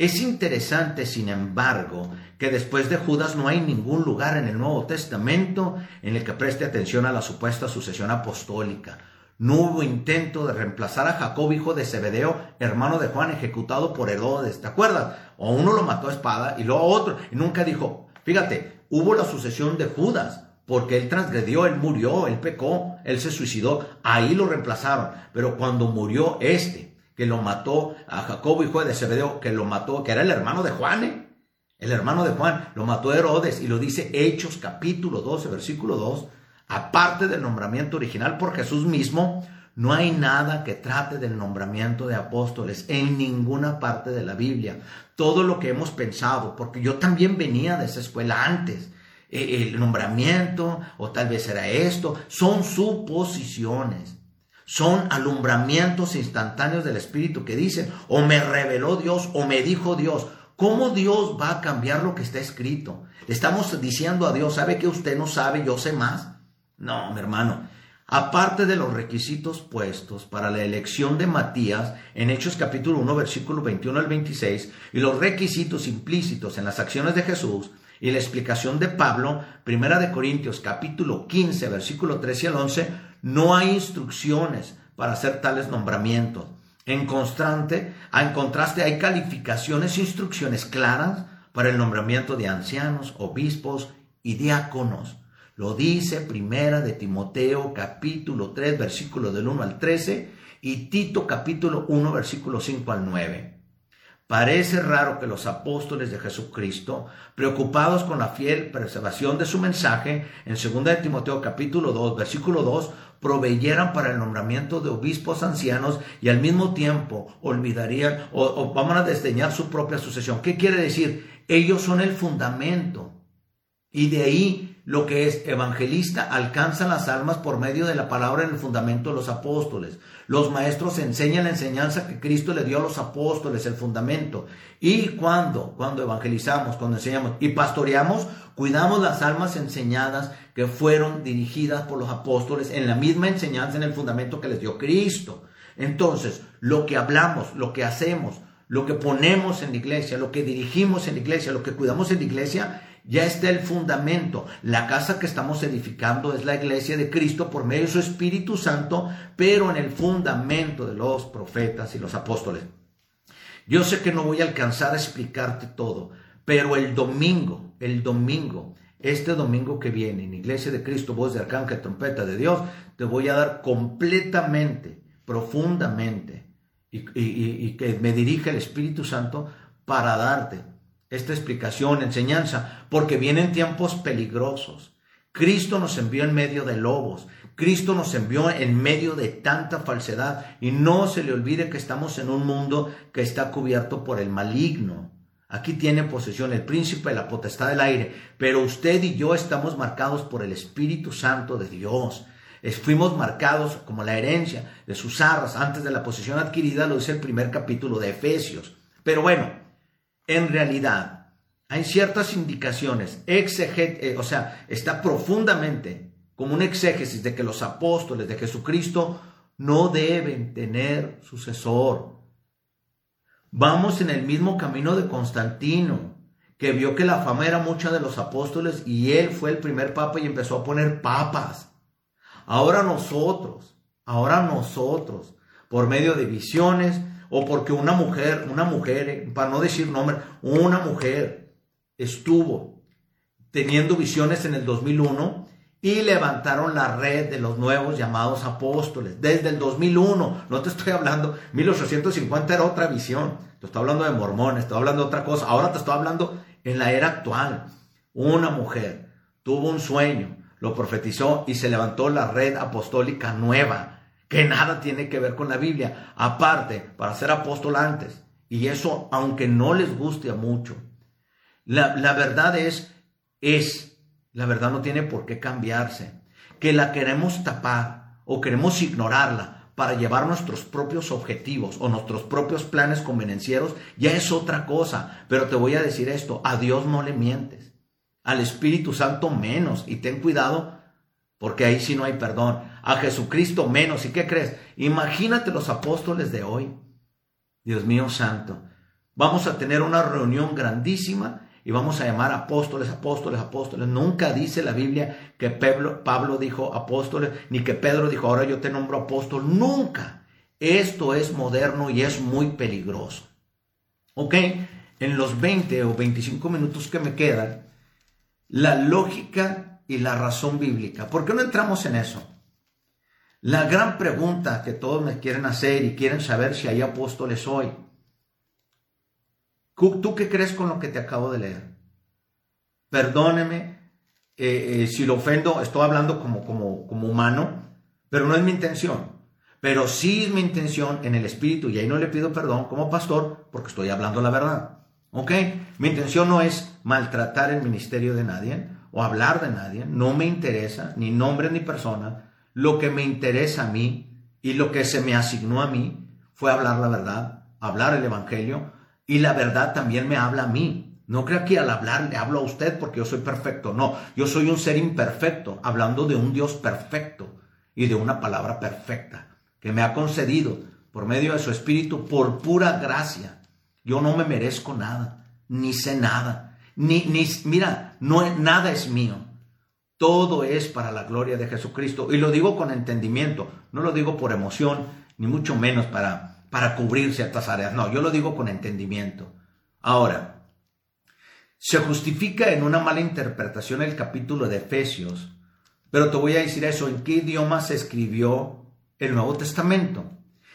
es interesante, sin embargo, que después de Judas no hay ningún lugar en el Nuevo Testamento en el que preste atención a la supuesta sucesión apostólica. No hubo intento de reemplazar a Jacob, hijo de Zebedeo, hermano de Juan, ejecutado por Herodes. ¿Te acuerdas? O uno lo mató a espada y luego otro. Y nunca dijo, fíjate, hubo la sucesión de Judas, porque él transgredió, él murió, él pecó, él se suicidó. Ahí lo reemplazaron. Pero cuando murió este, que lo mató, a Jacobo, hijo de Zebedeo, que lo mató, que era el hermano de Juan, ¿eh? el hermano de Juan, lo mató Herodes, y lo dice Hechos capítulo 12, versículo 2, aparte del nombramiento original por Jesús mismo, no hay nada que trate del nombramiento de apóstoles en ninguna parte de la Biblia. Todo lo que hemos pensado, porque yo también venía de esa escuela antes, eh, el nombramiento, o tal vez era esto, son suposiciones son alumbramientos instantáneos del Espíritu que dicen, o me reveló Dios, o me dijo Dios. ¿Cómo Dios va a cambiar lo que está escrito? Estamos diciendo a Dios, ¿sabe que usted no sabe, yo sé más? No, mi hermano. aparte de los requisitos puestos para la elección de Matías en Hechos capítulo 1 versículo 21 al 26 y los requisitos implícitos en las acciones de Jesús y la explicación de Pablo, primera de Corintios capítulo 15 versículo 13 al 11, no hay instrucciones para hacer tales nombramientos. En constante, en contraste hay calificaciones e instrucciones claras para el nombramiento de ancianos, obispos y diáconos. Lo dice Primera de Timoteo capítulo 3 versículo del 1 al 13 y Tito capítulo 1 versículo 5 al 9. Parece raro que los apóstoles de Jesucristo, preocupados con la fiel preservación de su mensaje, en 2 de Timoteo capítulo 2, versículo 2, proveyeran para el nombramiento de obispos ancianos y al mismo tiempo olvidarían o, o van a desdeñar su propia sucesión. ¿Qué quiere decir? Ellos son el fundamento. Y de ahí lo que es evangelista alcanza las almas por medio de la palabra en el fundamento de los apóstoles. Los maestros enseñan la enseñanza que Cristo le dio a los apóstoles, el fundamento. Y cuando, cuando evangelizamos, cuando enseñamos y pastoreamos, cuidamos las almas enseñadas que fueron dirigidas por los apóstoles en la misma enseñanza, en el fundamento que les dio Cristo. Entonces, lo que hablamos, lo que hacemos, lo que ponemos en la iglesia, lo que dirigimos en la iglesia, lo que cuidamos en la iglesia, ya está el fundamento. La casa que estamos edificando es la iglesia de Cristo por medio de su Espíritu Santo, pero en el fundamento de los profetas y los apóstoles. Yo sé que no voy a alcanzar a explicarte todo, pero el domingo, el domingo, este domingo que viene, en Iglesia de Cristo, voz de arcángel, trompeta de Dios, te voy a dar completamente, profundamente, y, que me dirija el Espíritu Santo para darte esta explicación, enseñanza, porque vienen tiempos peligrosos. Cristo nos envió en medio de lobos, Cristo nos envió en medio de tanta falsedad y no se le olvide que estamos en un mundo que está cubierto por el maligno. Aquí tiene posesión el príncipe de la potestad del aire, pero usted y yo estamos marcados por el Espíritu Santo de Dios. Fuimos marcados como la herencia de sus arras antes de la posesión adquirida, lo dice el primer capítulo de Efesios. Pero bueno, en realidad hay ciertas indicaciones, eh, o sea, está profundamente como un exégesis de que los apóstoles de Jesucristo no deben tener sucesor. Vamos en el mismo camino de Constantino, que vio que la fama era mucha de los apóstoles y él fue el primer papa y empezó a poner papas. Ahora nosotros, ahora nosotros, por medio de visiones, o porque una mujer, una mujer, eh, para no decir nombre, una mujer estuvo teniendo visiones en el 2001 y levantaron la red de los nuevos llamados apóstoles. Desde el 2001, no te estoy hablando, 1850 era otra visión, te estoy hablando de mormones, te estoy hablando de otra cosa, ahora te estoy hablando en la era actual. Una mujer tuvo un sueño, lo profetizó y se levantó la red apostólica nueva que nada tiene que ver con la Biblia, aparte para ser apóstol antes. Y eso, aunque no les guste mucho, la, la verdad es, es, la verdad no tiene por qué cambiarse. Que la queremos tapar o queremos ignorarla para llevar nuestros propios objetivos o nuestros propios planes convenencieros, ya es otra cosa. Pero te voy a decir esto, a Dios no le mientes, al Espíritu Santo menos, y ten cuidado porque ahí sí no hay perdón. A Jesucristo menos. ¿Y qué crees? Imagínate los apóstoles de hoy. Dios mío santo. Vamos a tener una reunión grandísima y vamos a llamar apóstoles, apóstoles, apóstoles. Nunca dice la Biblia que Pablo, dijo apóstoles, ni que Pedro dijo, ahora yo te nombro apóstol. Nunca. Esto es moderno y es muy peligroso. ¿Ok? En los 20 o 25 minutos que me quedan, la lógica y la razón bíblica. ¿Por qué no entramos en eso? La gran pregunta que todos me quieren hacer y quieren saber si hay apóstoles hoy. ¿Tú qué crees con lo que te acabo de leer? Perdóneme eh, eh, si lo ofendo, estoy hablando como, como, como humano, pero no es mi intención. Pero sí es mi intención en el espíritu, y ahí no le pido perdón como pastor, porque estoy hablando la verdad. ¿Ok? Mi intención no es maltratar el ministerio de nadie, o hablar de nadie, no me interesa ni nombre ni persona. Lo que me interesa a mí y lo que se me asignó a mí fue hablar la verdad, hablar el Evangelio y la verdad también me habla a mí. No crea que al hablar le hablo a usted porque yo soy perfecto. No, yo soy un ser imperfecto, hablando de un Dios perfecto. y de una palabra perfecta que me ha concedido por medio de su Espíritu por pura gracia. Yo no me merezco nada, ni sé nada, ni, ni mira, no, nada es mío. Todo es para la gloria de Jesucristo. Y lo digo con entendimiento, no lo digo por emoción, ni mucho menos para, para cubrir ciertas áreas. No, yo lo digo con entendimiento. Ahora, se justifica en una mala interpretación el capítulo de Efesios, pero te voy a decir eso, ¿en qué idioma se escribió el Nuevo Testamento?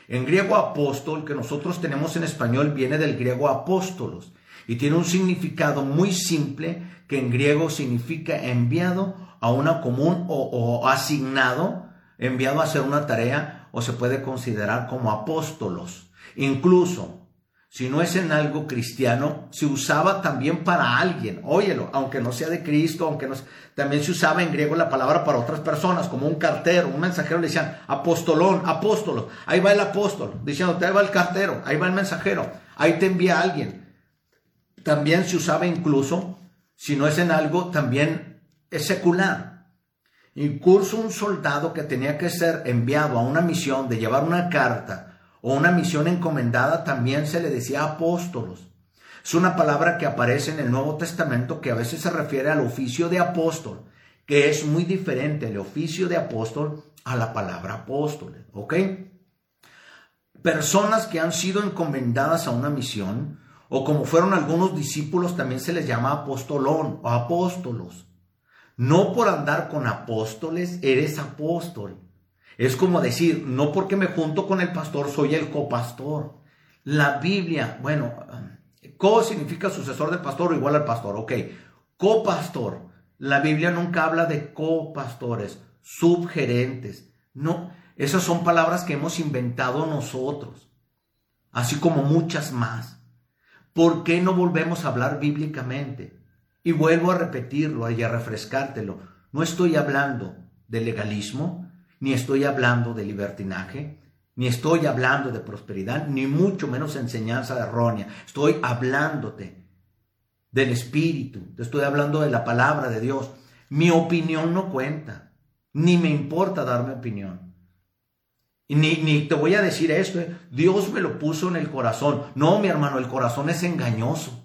En griego apóstol, que nosotros tenemos en español, viene del griego apóstolos y tiene un significado muy simple que en griego significa enviado a una común o, asignado, enviado a hacer una tarea o se puede considerar como apóstolos. Incluso si no es en algo cristiano, se usaba también para alguien. Óyelo, aunque no sea de Cristo, aunque no también se usaba en griego la palabra para otras personas, como un cartero, un mensajero le decían apostolón, apóstolos. Ahí va el apóstol, diciendo, ahí va el cartero, ahí va el mensajero, ahí te envía alguien. También se usaba incluso, si no es en algo, también es secular. Incluso un soldado que tenía que ser enviado a una misión de llevar una carta o una misión encomendada también se le decía apóstolos. Es una palabra que aparece en el Nuevo Testamento que a veces se refiere al oficio de apóstol, que es muy diferente el oficio de apóstol a la palabra apóstoles, ¿ok? Personas que han sido encomendadas a una misión, o como fueron algunos discípulos, también se les llama apostolón o apóstolos. No por andar con apóstoles eres apóstol. Es como decir, no porque me junto con el pastor soy el copastor. La Biblia, bueno, co significa sucesor del pastor o igual al pastor, ok. Copastor. La Biblia nunca habla de copastores, subgerentes. No, esas son palabras que hemos inventado nosotros, así como muchas más. ¿Por qué no volvemos a hablar bíblicamente? Y vuelvo a repetirlo y a refrescártelo. No estoy hablando de legalismo, ni estoy hablando de libertinaje, ni estoy hablando de prosperidad, ni mucho menos enseñanza errónea. Estoy hablándote del Espíritu, te estoy hablando de la palabra de Dios. Mi opinión no cuenta, ni me importa darme opinión. Ni, ni te voy a decir esto, ¿eh? Dios me lo puso en el corazón. No, mi hermano, el corazón es engañoso.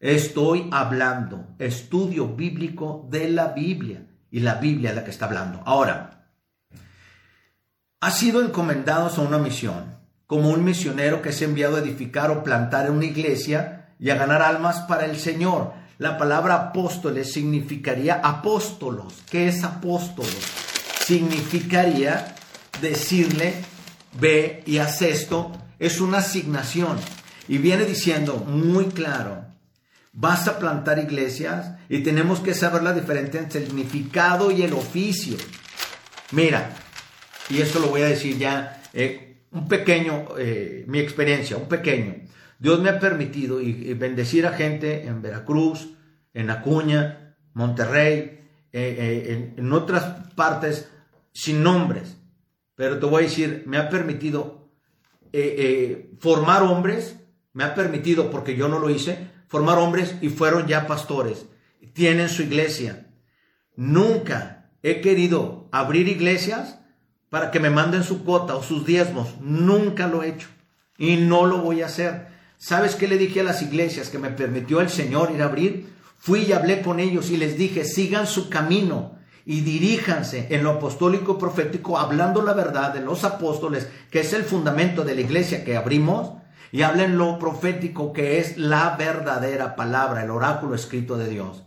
Estoy hablando, estudio bíblico de la Biblia. Y la Biblia es la que está hablando. Ahora, ha sido encomendados a una misión, como un misionero que es enviado a edificar o plantar una iglesia y a ganar almas para el Señor. La palabra apóstoles significaría apóstolos. ¿Qué es apóstolos? Significaría decirle, ve y haz esto. Es una asignación. Y viene diciendo muy claro, vas a plantar iglesias y tenemos que saber la diferencia entre el significado y el oficio. Mira, y esto lo voy a decir ya, eh, un pequeño, eh, mi experiencia, un pequeño. Dios me ha permitido y, bendecir a gente en Veracruz, en Acuña, Monterrey, eh, en, otras partes sin nombres. Pero te voy a decir, me ha permitido formar hombres, me ha permitido, porque yo no lo hice, formar hombres y fueron ya pastores. Tienen su iglesia. Nunca he querido abrir iglesias para que me manden su cuota o sus diezmos. Nunca lo he hecho y no lo voy a hacer. ¿Sabes qué le dije a las iglesias que me permitió el Señor ir a abrir? Fui y hablé con ellos y les dije, sigan su camino y diríjanse en lo apostólico profético, hablando la verdad de los apóstoles, que es el fundamento de la iglesia que abrimos, y hablen lo profético, que es la verdadera palabra, el oráculo escrito de Dios.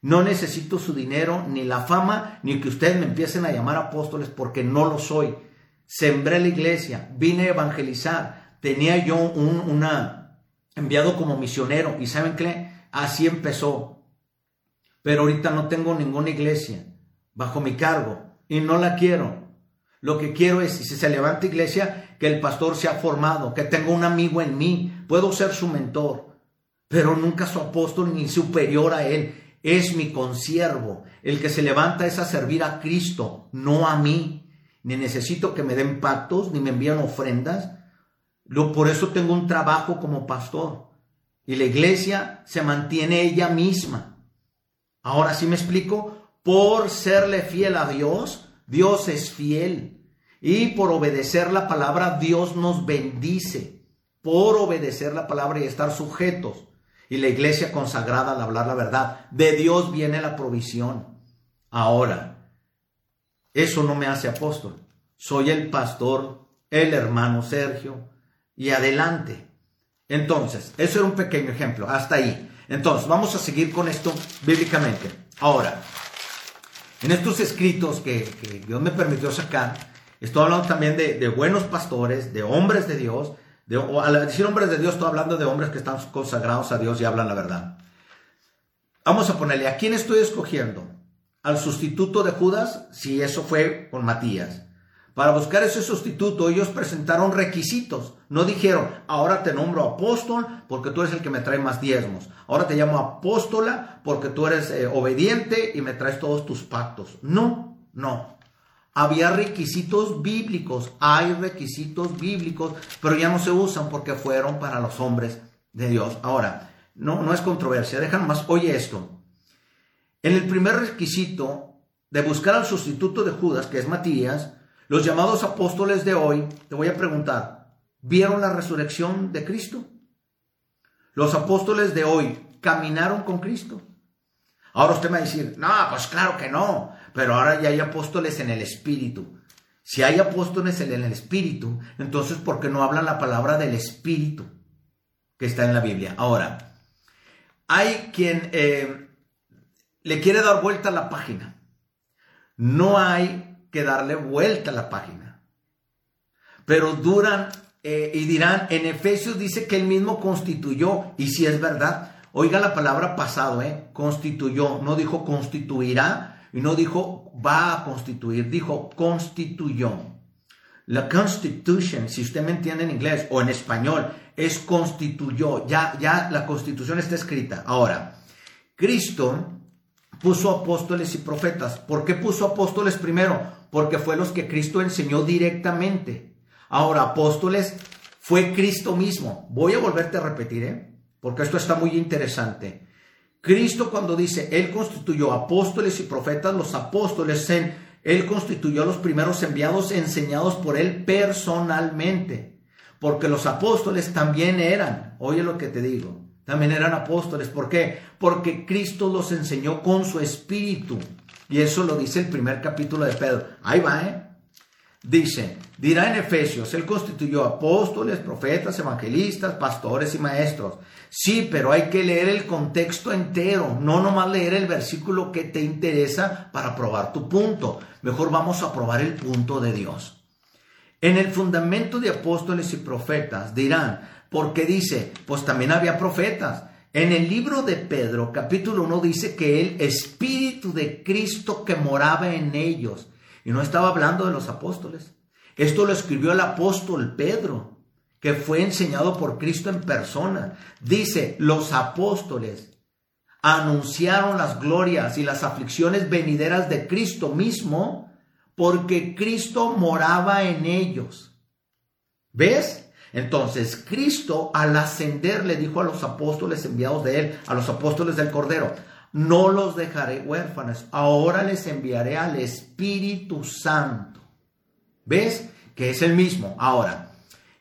No necesito su dinero, ni la fama, ni que ustedes me empiecen a llamar apóstoles porque no lo soy. Sembré la iglesia, vine a evangelizar, tenía yo un enviado como misionero y ¿saben qué? Así empezó. Pero ahorita no tengo ninguna iglesia bajo mi cargo y no la quiero. Lo que quiero es, si se levanta iglesia, que el pastor sea formado, que tenga un amigo en mí, puedo ser su mentor, pero nunca su apóstol ni superior a él es mi consiervo. El que se levanta es a servir a Cristo, no a mí. Ni necesito que me den pactos, ni me envían ofrendas. por eso tengo un trabajo como pastor. Y la iglesia se mantiene ella misma. Ahora sí me explico. Por serle fiel a Dios, Dios es fiel. Y por obedecer la palabra, Dios nos bendice. Por obedecer la palabra y estar sujetos. Y la iglesia consagrada al hablar la verdad. De Dios viene la provisión. Ahora, eso no me hace apóstol. Soy el pastor, el hermano Sergio. Y adelante. Entonces, eso era un pequeño ejemplo. Hasta ahí. Entonces, vamos a seguir con esto bíblicamente. Ahora, en estos escritos que, Dios me permitió sacar, estoy hablando también de, buenos pastores, de hombres de Dios. De, al decir hombres de Dios, estoy hablando de hombres que están consagrados a Dios y hablan la verdad. Vamos a ponerle, ¿a quién estoy escogiendo? ¿Al sustituto de Judas? Si eso fue con Matías. Para buscar ese sustituto, ellos presentaron requisitos. No dijeron, ahora te nombro apóstol porque tú eres el que me trae más diezmos. Ahora te llamo apóstola porque tú eres eh, obediente y me traes todos tus pactos. No, no. Había requisitos bíblicos, hay requisitos bíblicos, pero ya no se usan porque fueron para los hombres de Dios. Ahora, no, no es controversia, déjame más, oye esto. En el primer requisito de buscar al sustituto de Judas, que es Matías, los llamados apóstoles de hoy, te voy a preguntar, ¿vieron la resurrección de Cristo? Los apóstoles de hoy caminaron con Cristo. Ahora usted me va a decir, no, pues claro que no, pero ahora ya hay apóstoles en el Espíritu. Si hay apóstoles en el Espíritu, entonces ¿por qué no hablan la palabra del Espíritu que está en la Biblia? Ahora, hay quien eh, le quiere dar vuelta a la página. No hay que darle vuelta a la página. Pero duran eh, y dirán, en Efesios dice que él mismo constituyó, y si es verdad, oiga la palabra pasado, ¿eh? constituyó, no dijo constituirá, y no dijo va a constituir, dijo constituyó. La constitution, si usted me entiende en inglés o en español, es constituyó, ya, ya la constitución está escrita. Ahora, Cristo puso apóstoles y profetas. ¿Por qué puso apóstoles primero? Porque fue los que Cristo enseñó directamente. Ahora, apóstoles, fue Cristo mismo. Voy a volverte a repetir, ¿eh? porque esto está muy interesante. Cristo cuando dice, Él constituyó apóstoles y profetas, los apóstoles, en, Él constituyó a los primeros enviados enseñados por Él personalmente. Porque los apóstoles también eran, oye lo que te digo, también eran apóstoles. ¿Por qué? Porque Cristo los enseñó con su espíritu. Y eso lo dice el primer capítulo de Pedro. Ahí va, ¿eh? Dice, dirá en Efesios, Él constituyó apóstoles, profetas, evangelistas, pastores y maestros. Sí, pero hay que leer el contexto entero, no nomás leer el versículo que te interesa para probar tu punto. Mejor vamos a probar el punto de Dios. En el fundamento de apóstoles y profetas dirán, porque dice, pues también había profetas. En el libro de Pedro, capítulo 1, dice que el Espíritu de Cristo que moraba en ellos, y no estaba hablando de los apóstoles. Esto lo escribió el apóstol Pedro, que fue enseñado por Cristo en persona. Dice, los apóstoles anunciaron las glorias y las aflicciones venideras de Cristo mismo, porque Cristo moraba en ellos. ¿Ves? Entonces, Cristo al ascender le dijo a los apóstoles enviados de él, a los apóstoles del Cordero, no los dejaré huérfanos, ahora les enviaré al Espíritu Santo. ¿Ves? Que es el mismo. Ahora,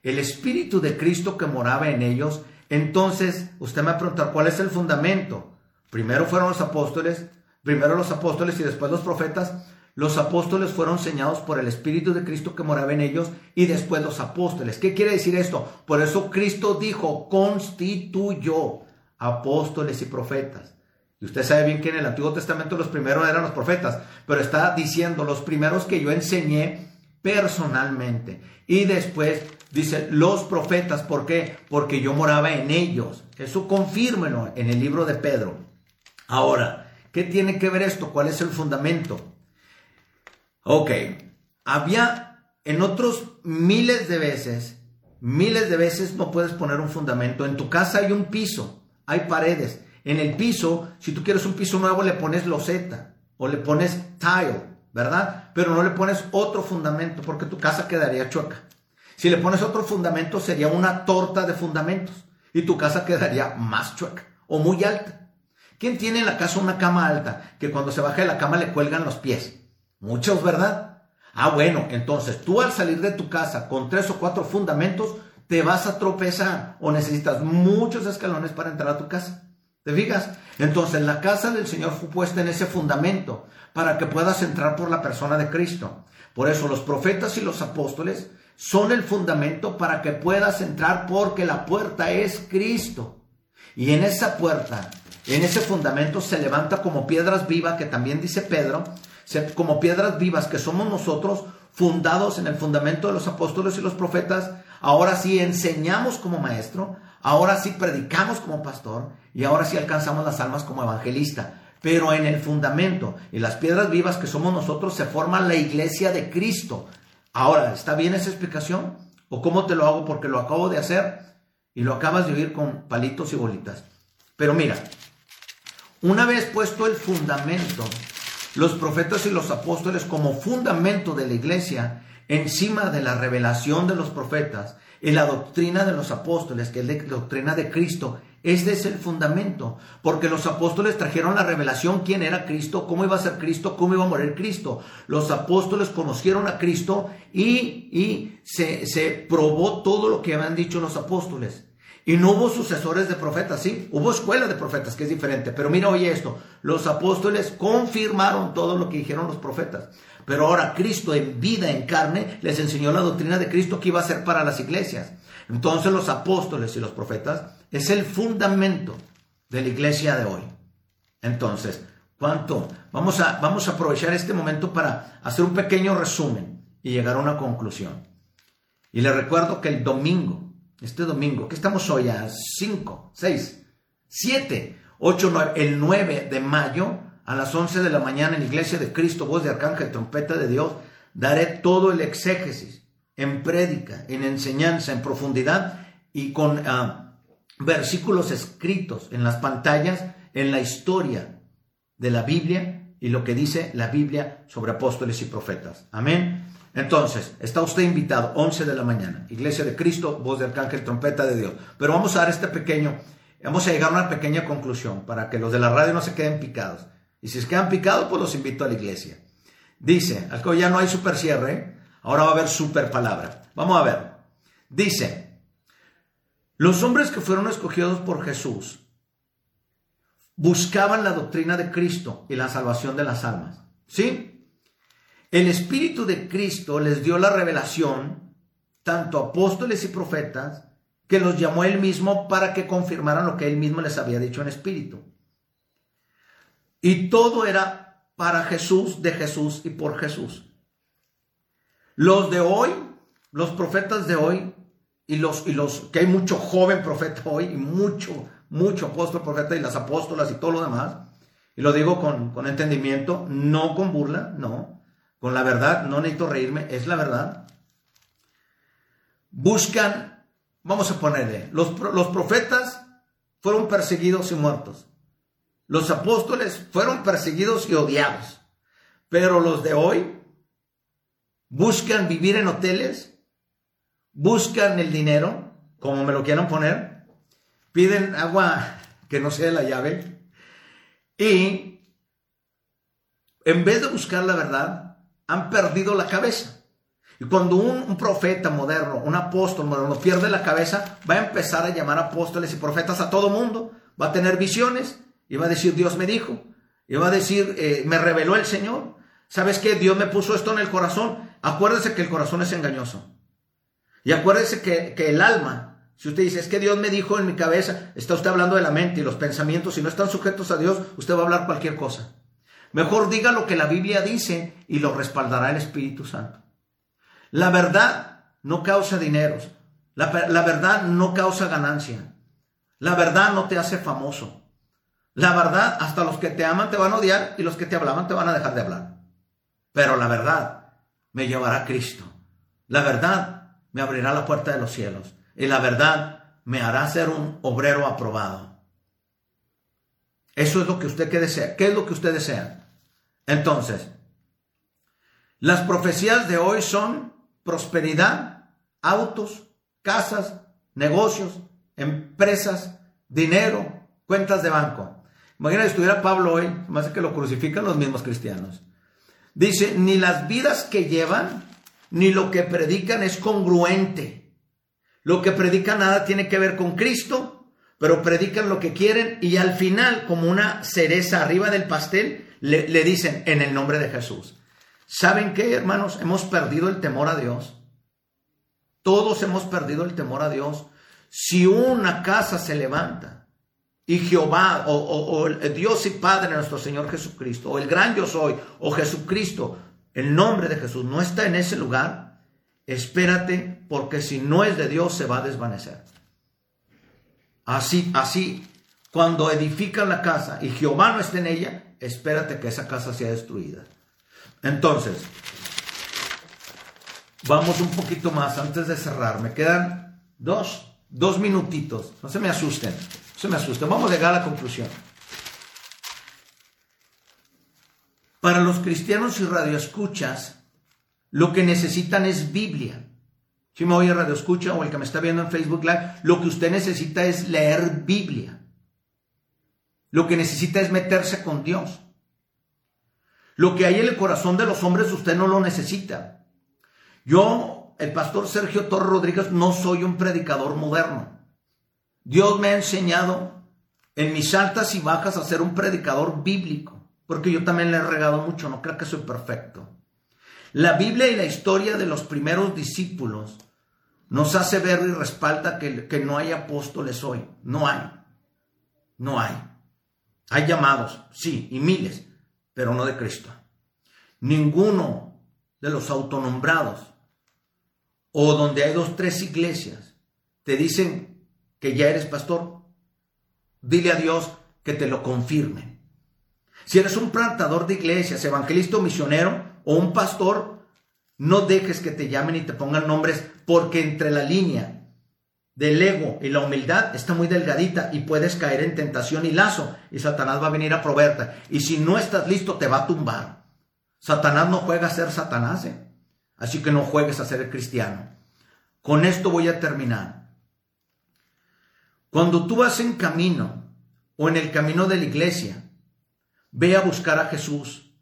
el Espíritu de Cristo que moraba en ellos, entonces usted me va a preguntar, ¿cuál es el fundamento? Primero fueron los apóstoles, primero los apóstoles y después los profetas. Los apóstoles fueron señados por el Espíritu de Cristo que moraba en ellos y después los apóstoles. ¿Qué quiere decir esto? Por eso Cristo dijo, constituyó apóstoles y profetas. Y usted sabe bien que en el Antiguo Testamento los primeros eran los profetas, pero está diciendo los primeros que yo enseñé personalmente. Y después dice los profetas, ¿por qué? Porque yo moraba en ellos. Eso confírmelo en el libro de Pedro. Ahora, ¿qué tiene que ver esto? ¿Cuál es el fundamento? Ok, había en otros miles de veces, miles de veces no puedes poner un fundamento. En tu casa hay un piso, hay paredes. En el piso, si tú quieres un piso nuevo, le pones loseta o le pones tile, ¿verdad? Pero no le pones otro fundamento porque tu casa quedaría chueca. Si le pones otro fundamento, sería una torta de fundamentos y tu casa quedaría más chueca o muy alta. ¿Quién tiene en la casa una cama alta que cuando se baja de la cama le cuelgan los pies? Muchos, ¿verdad? Ah, bueno, entonces tú al salir de tu casa con tres o cuatro fundamentos, te vas a tropezar o necesitas muchos escalones para entrar a tu casa. ¿Te fijas? Entonces la casa del Señor fue puesta en ese fundamento para que puedas entrar por la persona de Cristo. Por eso los profetas y los apóstoles son el fundamento para que puedas entrar porque la puerta es Cristo. Y en esa puerta, en ese fundamento se levanta como piedras vivas, que también dice Pedro, como piedras vivas que somos nosotros, fundados en el fundamento de los apóstoles y los profetas. Ahora sí enseñamos como maestro, ahora sí predicamos como pastor y ahora sí alcanzamos las almas como evangelista. Pero en el fundamento y las piedras vivas que somos nosotros se forma la iglesia de Cristo. Ahora, ¿está bien esa explicación? ¿O cómo te lo hago? Porque lo acabo de hacer y lo acabas de oír con palitos y bolitas. Pero mira, una vez puesto el fundamento, los profetas y los apóstoles como fundamento de la iglesia, encima de la revelación de los profetas, en la doctrina de los apóstoles, que es la doctrina de Cristo, este es el fundamento, porque los apóstoles trajeron la revelación quién era Cristo, cómo iba a ser Cristo, cómo iba a morir Cristo. Los apóstoles conocieron a Cristo y, y se, se probó todo lo que habían dicho los apóstoles. Y no hubo sucesores de profetas, sí, hubo escuela de profetas, que es diferente. Pero mira, oye esto, los apóstoles confirmaron todo lo que dijeron los profetas. Pero ahora Cristo en vida, en carne, les enseñó la doctrina de Cristo que iba a ser para las iglesias. Entonces los apóstoles y los profetas es el fundamento de la iglesia de hoy. Entonces, ¿cuánto? Vamos a, vamos a aprovechar este momento para hacer un pequeño resumen y llegar a una conclusión. Y les recuerdo que el domingo, este domingo, que estamos hoy a 5, 6, 7, 8, 9, el 9 de mayo a las 11 de la mañana en la iglesia de Cristo, voz de arcángel, trompeta de Dios, daré todo el exégesis en prédica, en enseñanza, en profundidad y con uh, versículos escritos en las pantallas, en la historia de la Biblia y lo que dice la Biblia sobre apóstoles y profetas. Amén. Entonces, está usted invitado, 11 de la mañana, Iglesia de Cristo, voz de arcángel, trompeta de Dios. Pero vamos a dar este pequeño, vamos a llegar a una pequeña conclusión para que los de la radio no se queden picados. Y si se quedan picados, pues los invito a la iglesia. Dice, al ya no hay super cierre, ahora va a haber super palabra. Vamos a ver. Dice, los hombres que fueron escogidos por Jesús buscaban la doctrina de Cristo y la salvación de las almas. ¿Sí? El Espíritu de Cristo les dio la revelación, tanto apóstoles y profetas, que los llamó él mismo para que confirmaran lo que él mismo les había dicho en espíritu. Y todo era para Jesús, de Jesús y por Jesús. Los de hoy, los profetas de hoy, y los, y los que hay mucho joven profeta hoy, y mucho, mucho apóstol profeta, y las apóstolas y todo lo demás, y lo digo con, con entendimiento, no con burla, no, con la verdad, no necesito reírme, es la verdad. Buscan, vamos a ponerle, los, los profetas fueron perseguidos y muertos. Los apóstoles fueron perseguidos y odiados. Pero los de hoy buscan vivir en hoteles, buscan el dinero, como me lo quieran poner, piden agua que no sea la llave y en vez de buscar la verdad, han perdido la cabeza. Y cuando un, profeta moderno, un apóstol moderno pierde la cabeza, va a empezar a llamar apóstoles y profetas a todo mundo. Va a tener visiones y va a decir, Dios me dijo. Y va a decir, eh, me reveló el Señor. ¿Sabes qué? Dios me puso esto en el corazón. Acuérdese que el corazón es engañoso. Y acuérdese que, que el alma, si usted dice, es que Dios me dijo en mi cabeza, está usted hablando de la mente y los pensamientos, si no están sujetos a Dios, usted va a hablar cualquier cosa. Mejor diga lo que la Biblia dice y lo respaldará el Espíritu Santo. La verdad no causa dineros. La, verdad no causa ganancia. La verdad no te hace famoso. La verdad, hasta los que te aman te van a odiar y los que te hablaban te van a dejar de hablar. Pero la verdad me llevará a Cristo. La verdad me abrirá la puerta de los cielos. Y la verdad me hará ser un obrero aprobado. Eso es lo que usted desea. ¿Qué es lo que usted desea? Entonces, las profecías de hoy son prosperidad, autos, casas, negocios, empresas, dinero, cuentas de banco. Imagina si estuviera Pablo hoy, más que lo crucifican los mismos cristianos. Dice, ni las vidas que llevan, ni lo que predican es congruente. Lo que predican nada tiene que ver con Cristo, pero predican lo que quieren y al final, como una cereza arriba del pastel, le, dicen en el nombre de Jesús. ¿Saben qué, hermanos? Hemos perdido el temor a Dios. Todos hemos perdido el temor a Dios. Si una casa se levanta y Jehová o, Dios y Padre nuestro Señor Jesucristo, o el gran yo soy, o Jesucristo, el nombre de Jesús, no está en ese lugar, espérate, porque si no es de Dios se va a desvanecer. Así, así, cuando edifican la casa y Jehová no está en ella, espérate que esa casa sea destruida. Entonces, vamos un poquito más antes de cerrar. Me quedan dos, dos minutitos. No se me asusten, no se me asusten. Vamos a llegar a la conclusión. Para los cristianos y radioescuchas, lo que necesitan es Biblia. Si me oye radioescucha o el que me está viendo en Facebook Live, lo que usted necesita es leer Biblia. Lo que necesita es meterse con Dios. Lo que hay en el corazón de los hombres usted no lo necesita. Yo, el pastor Sergio Torres Rodríguez, no soy un predicador moderno. Dios me ha enseñado en mis altas y bajas a ser un predicador bíblico, porque yo también le he regado mucho, no creo que soy perfecto. La Biblia y la historia de los primeros discípulos nos hace ver y respalda que, que no hay apóstoles hoy. No hay. No hay. Hay llamados, sí, y miles, pero no de Cristo. Ninguno de los autonombrados o donde hay dos, tres iglesias, te dicen que ya eres pastor, dile a Dios que te lo confirme. Si eres un plantador de iglesias, evangelista o misionero o un pastor, no dejes que te llamen y te pongan nombres porque entre la línea del ego y la humildad está muy delgadita y puedes caer en tentación y lazo y Satanás va a venir a proveerte. Y si no estás listo, te va a tumbar. Satanás no juega a ser Satanás, ¿eh? así que no juegues a ser cristiano. Con esto voy a terminar. Cuando tú vas en camino o en el camino de la iglesia, ve a buscar a Jesús,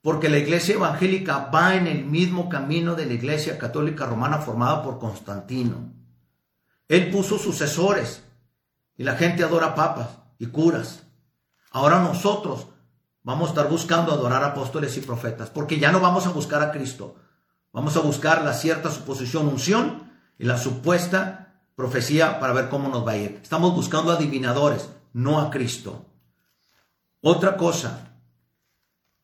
porque la iglesia evangélica va en el mismo camino de la iglesia católica romana formada por Constantino. Él puso sucesores y la gente adora papas y curas. Ahora nosotros vamos a estar buscando adorar apóstoles y profetas, porque ya no vamos a buscar a Cristo, vamos a buscar la cierta suposición, unción y la supuesta profecía para ver cómo nos va a ir. Estamos buscando adivinadores, no a Cristo. Otra cosa,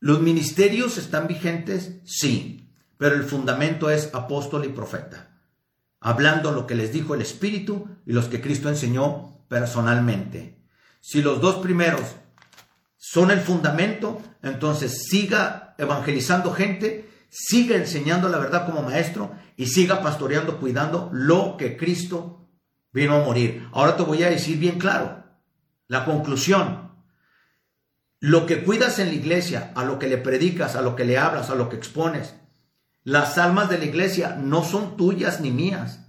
¿los ministerios están vigentes? Sí, pero el fundamento es apóstol y profeta hablando lo que les dijo el Espíritu y los que Cristo enseñó personalmente. Si los dos primeros son el fundamento, entonces siga evangelizando gente, siga enseñando la verdad como maestro y siga pastoreando, cuidando lo que Cristo vino a morir. Ahora te voy a decir bien claro, la conclusión. Lo que cuidas en la iglesia, a lo que le predicas, a lo que le hablas, a lo que expones, las almas de la iglesia no son tuyas ni mías.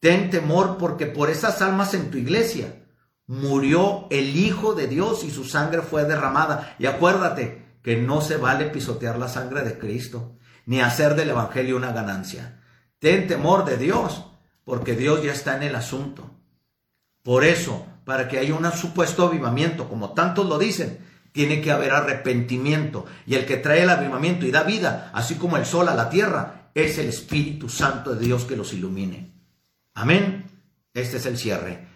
Ten temor porque por esas almas en tu iglesia murió el Hijo de Dios y su sangre fue derramada. Y acuérdate que no se vale pisotear la sangre de Cristo, ni hacer del Evangelio una ganancia. Ten temor de Dios, porque Dios ya está en el asunto. Por eso, para que haya un supuesto avivamiento, como tantos lo dicen, tiene que haber arrepentimiento. Y el que trae el avivamiento y da vida, así como el sol a la tierra, es el Espíritu Santo de Dios que los ilumine. Amén. Este es el cierre.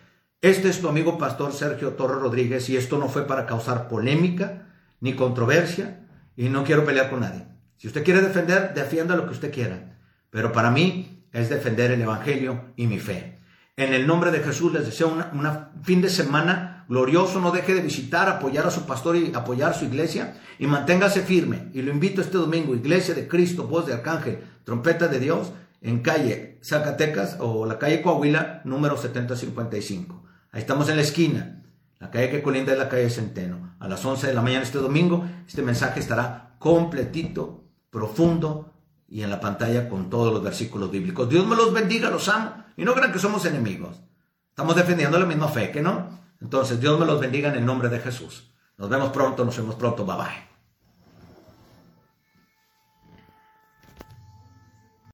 Este es tu amigo pastor Sergio Torres Rodríguez y esto no fue para causar polémica ni controversia y no quiero pelear con nadie. Si usted quiere defender, defienda lo que usted quiera. Pero para mí es defender el Evangelio y mi fe. En el nombre de Jesús les deseo un fin de semana glorioso. No deje de visitar, apoyar a su pastor y apoyar su iglesia. Y manténgase firme. Y lo invito este domingo, Iglesia de Cristo, voz de Arcángel, trompeta de Dios, en calle Zacatecas o la calle Coahuila, número 7055. Ahí estamos en la esquina. La calle que colinda es la calle Centeno. A las 11 de la mañana este domingo, este mensaje estará completito, profundo y en la pantalla con todos los versículos bíblicos. Dios me los bendiga, los amo. Y no crean que somos enemigos. Estamos defendiendo la misma fe, ¿que no? Entonces, Dios me los bendiga en el nombre de Jesús. Nos vemos pronto, nos vemos pronto. Bye bye.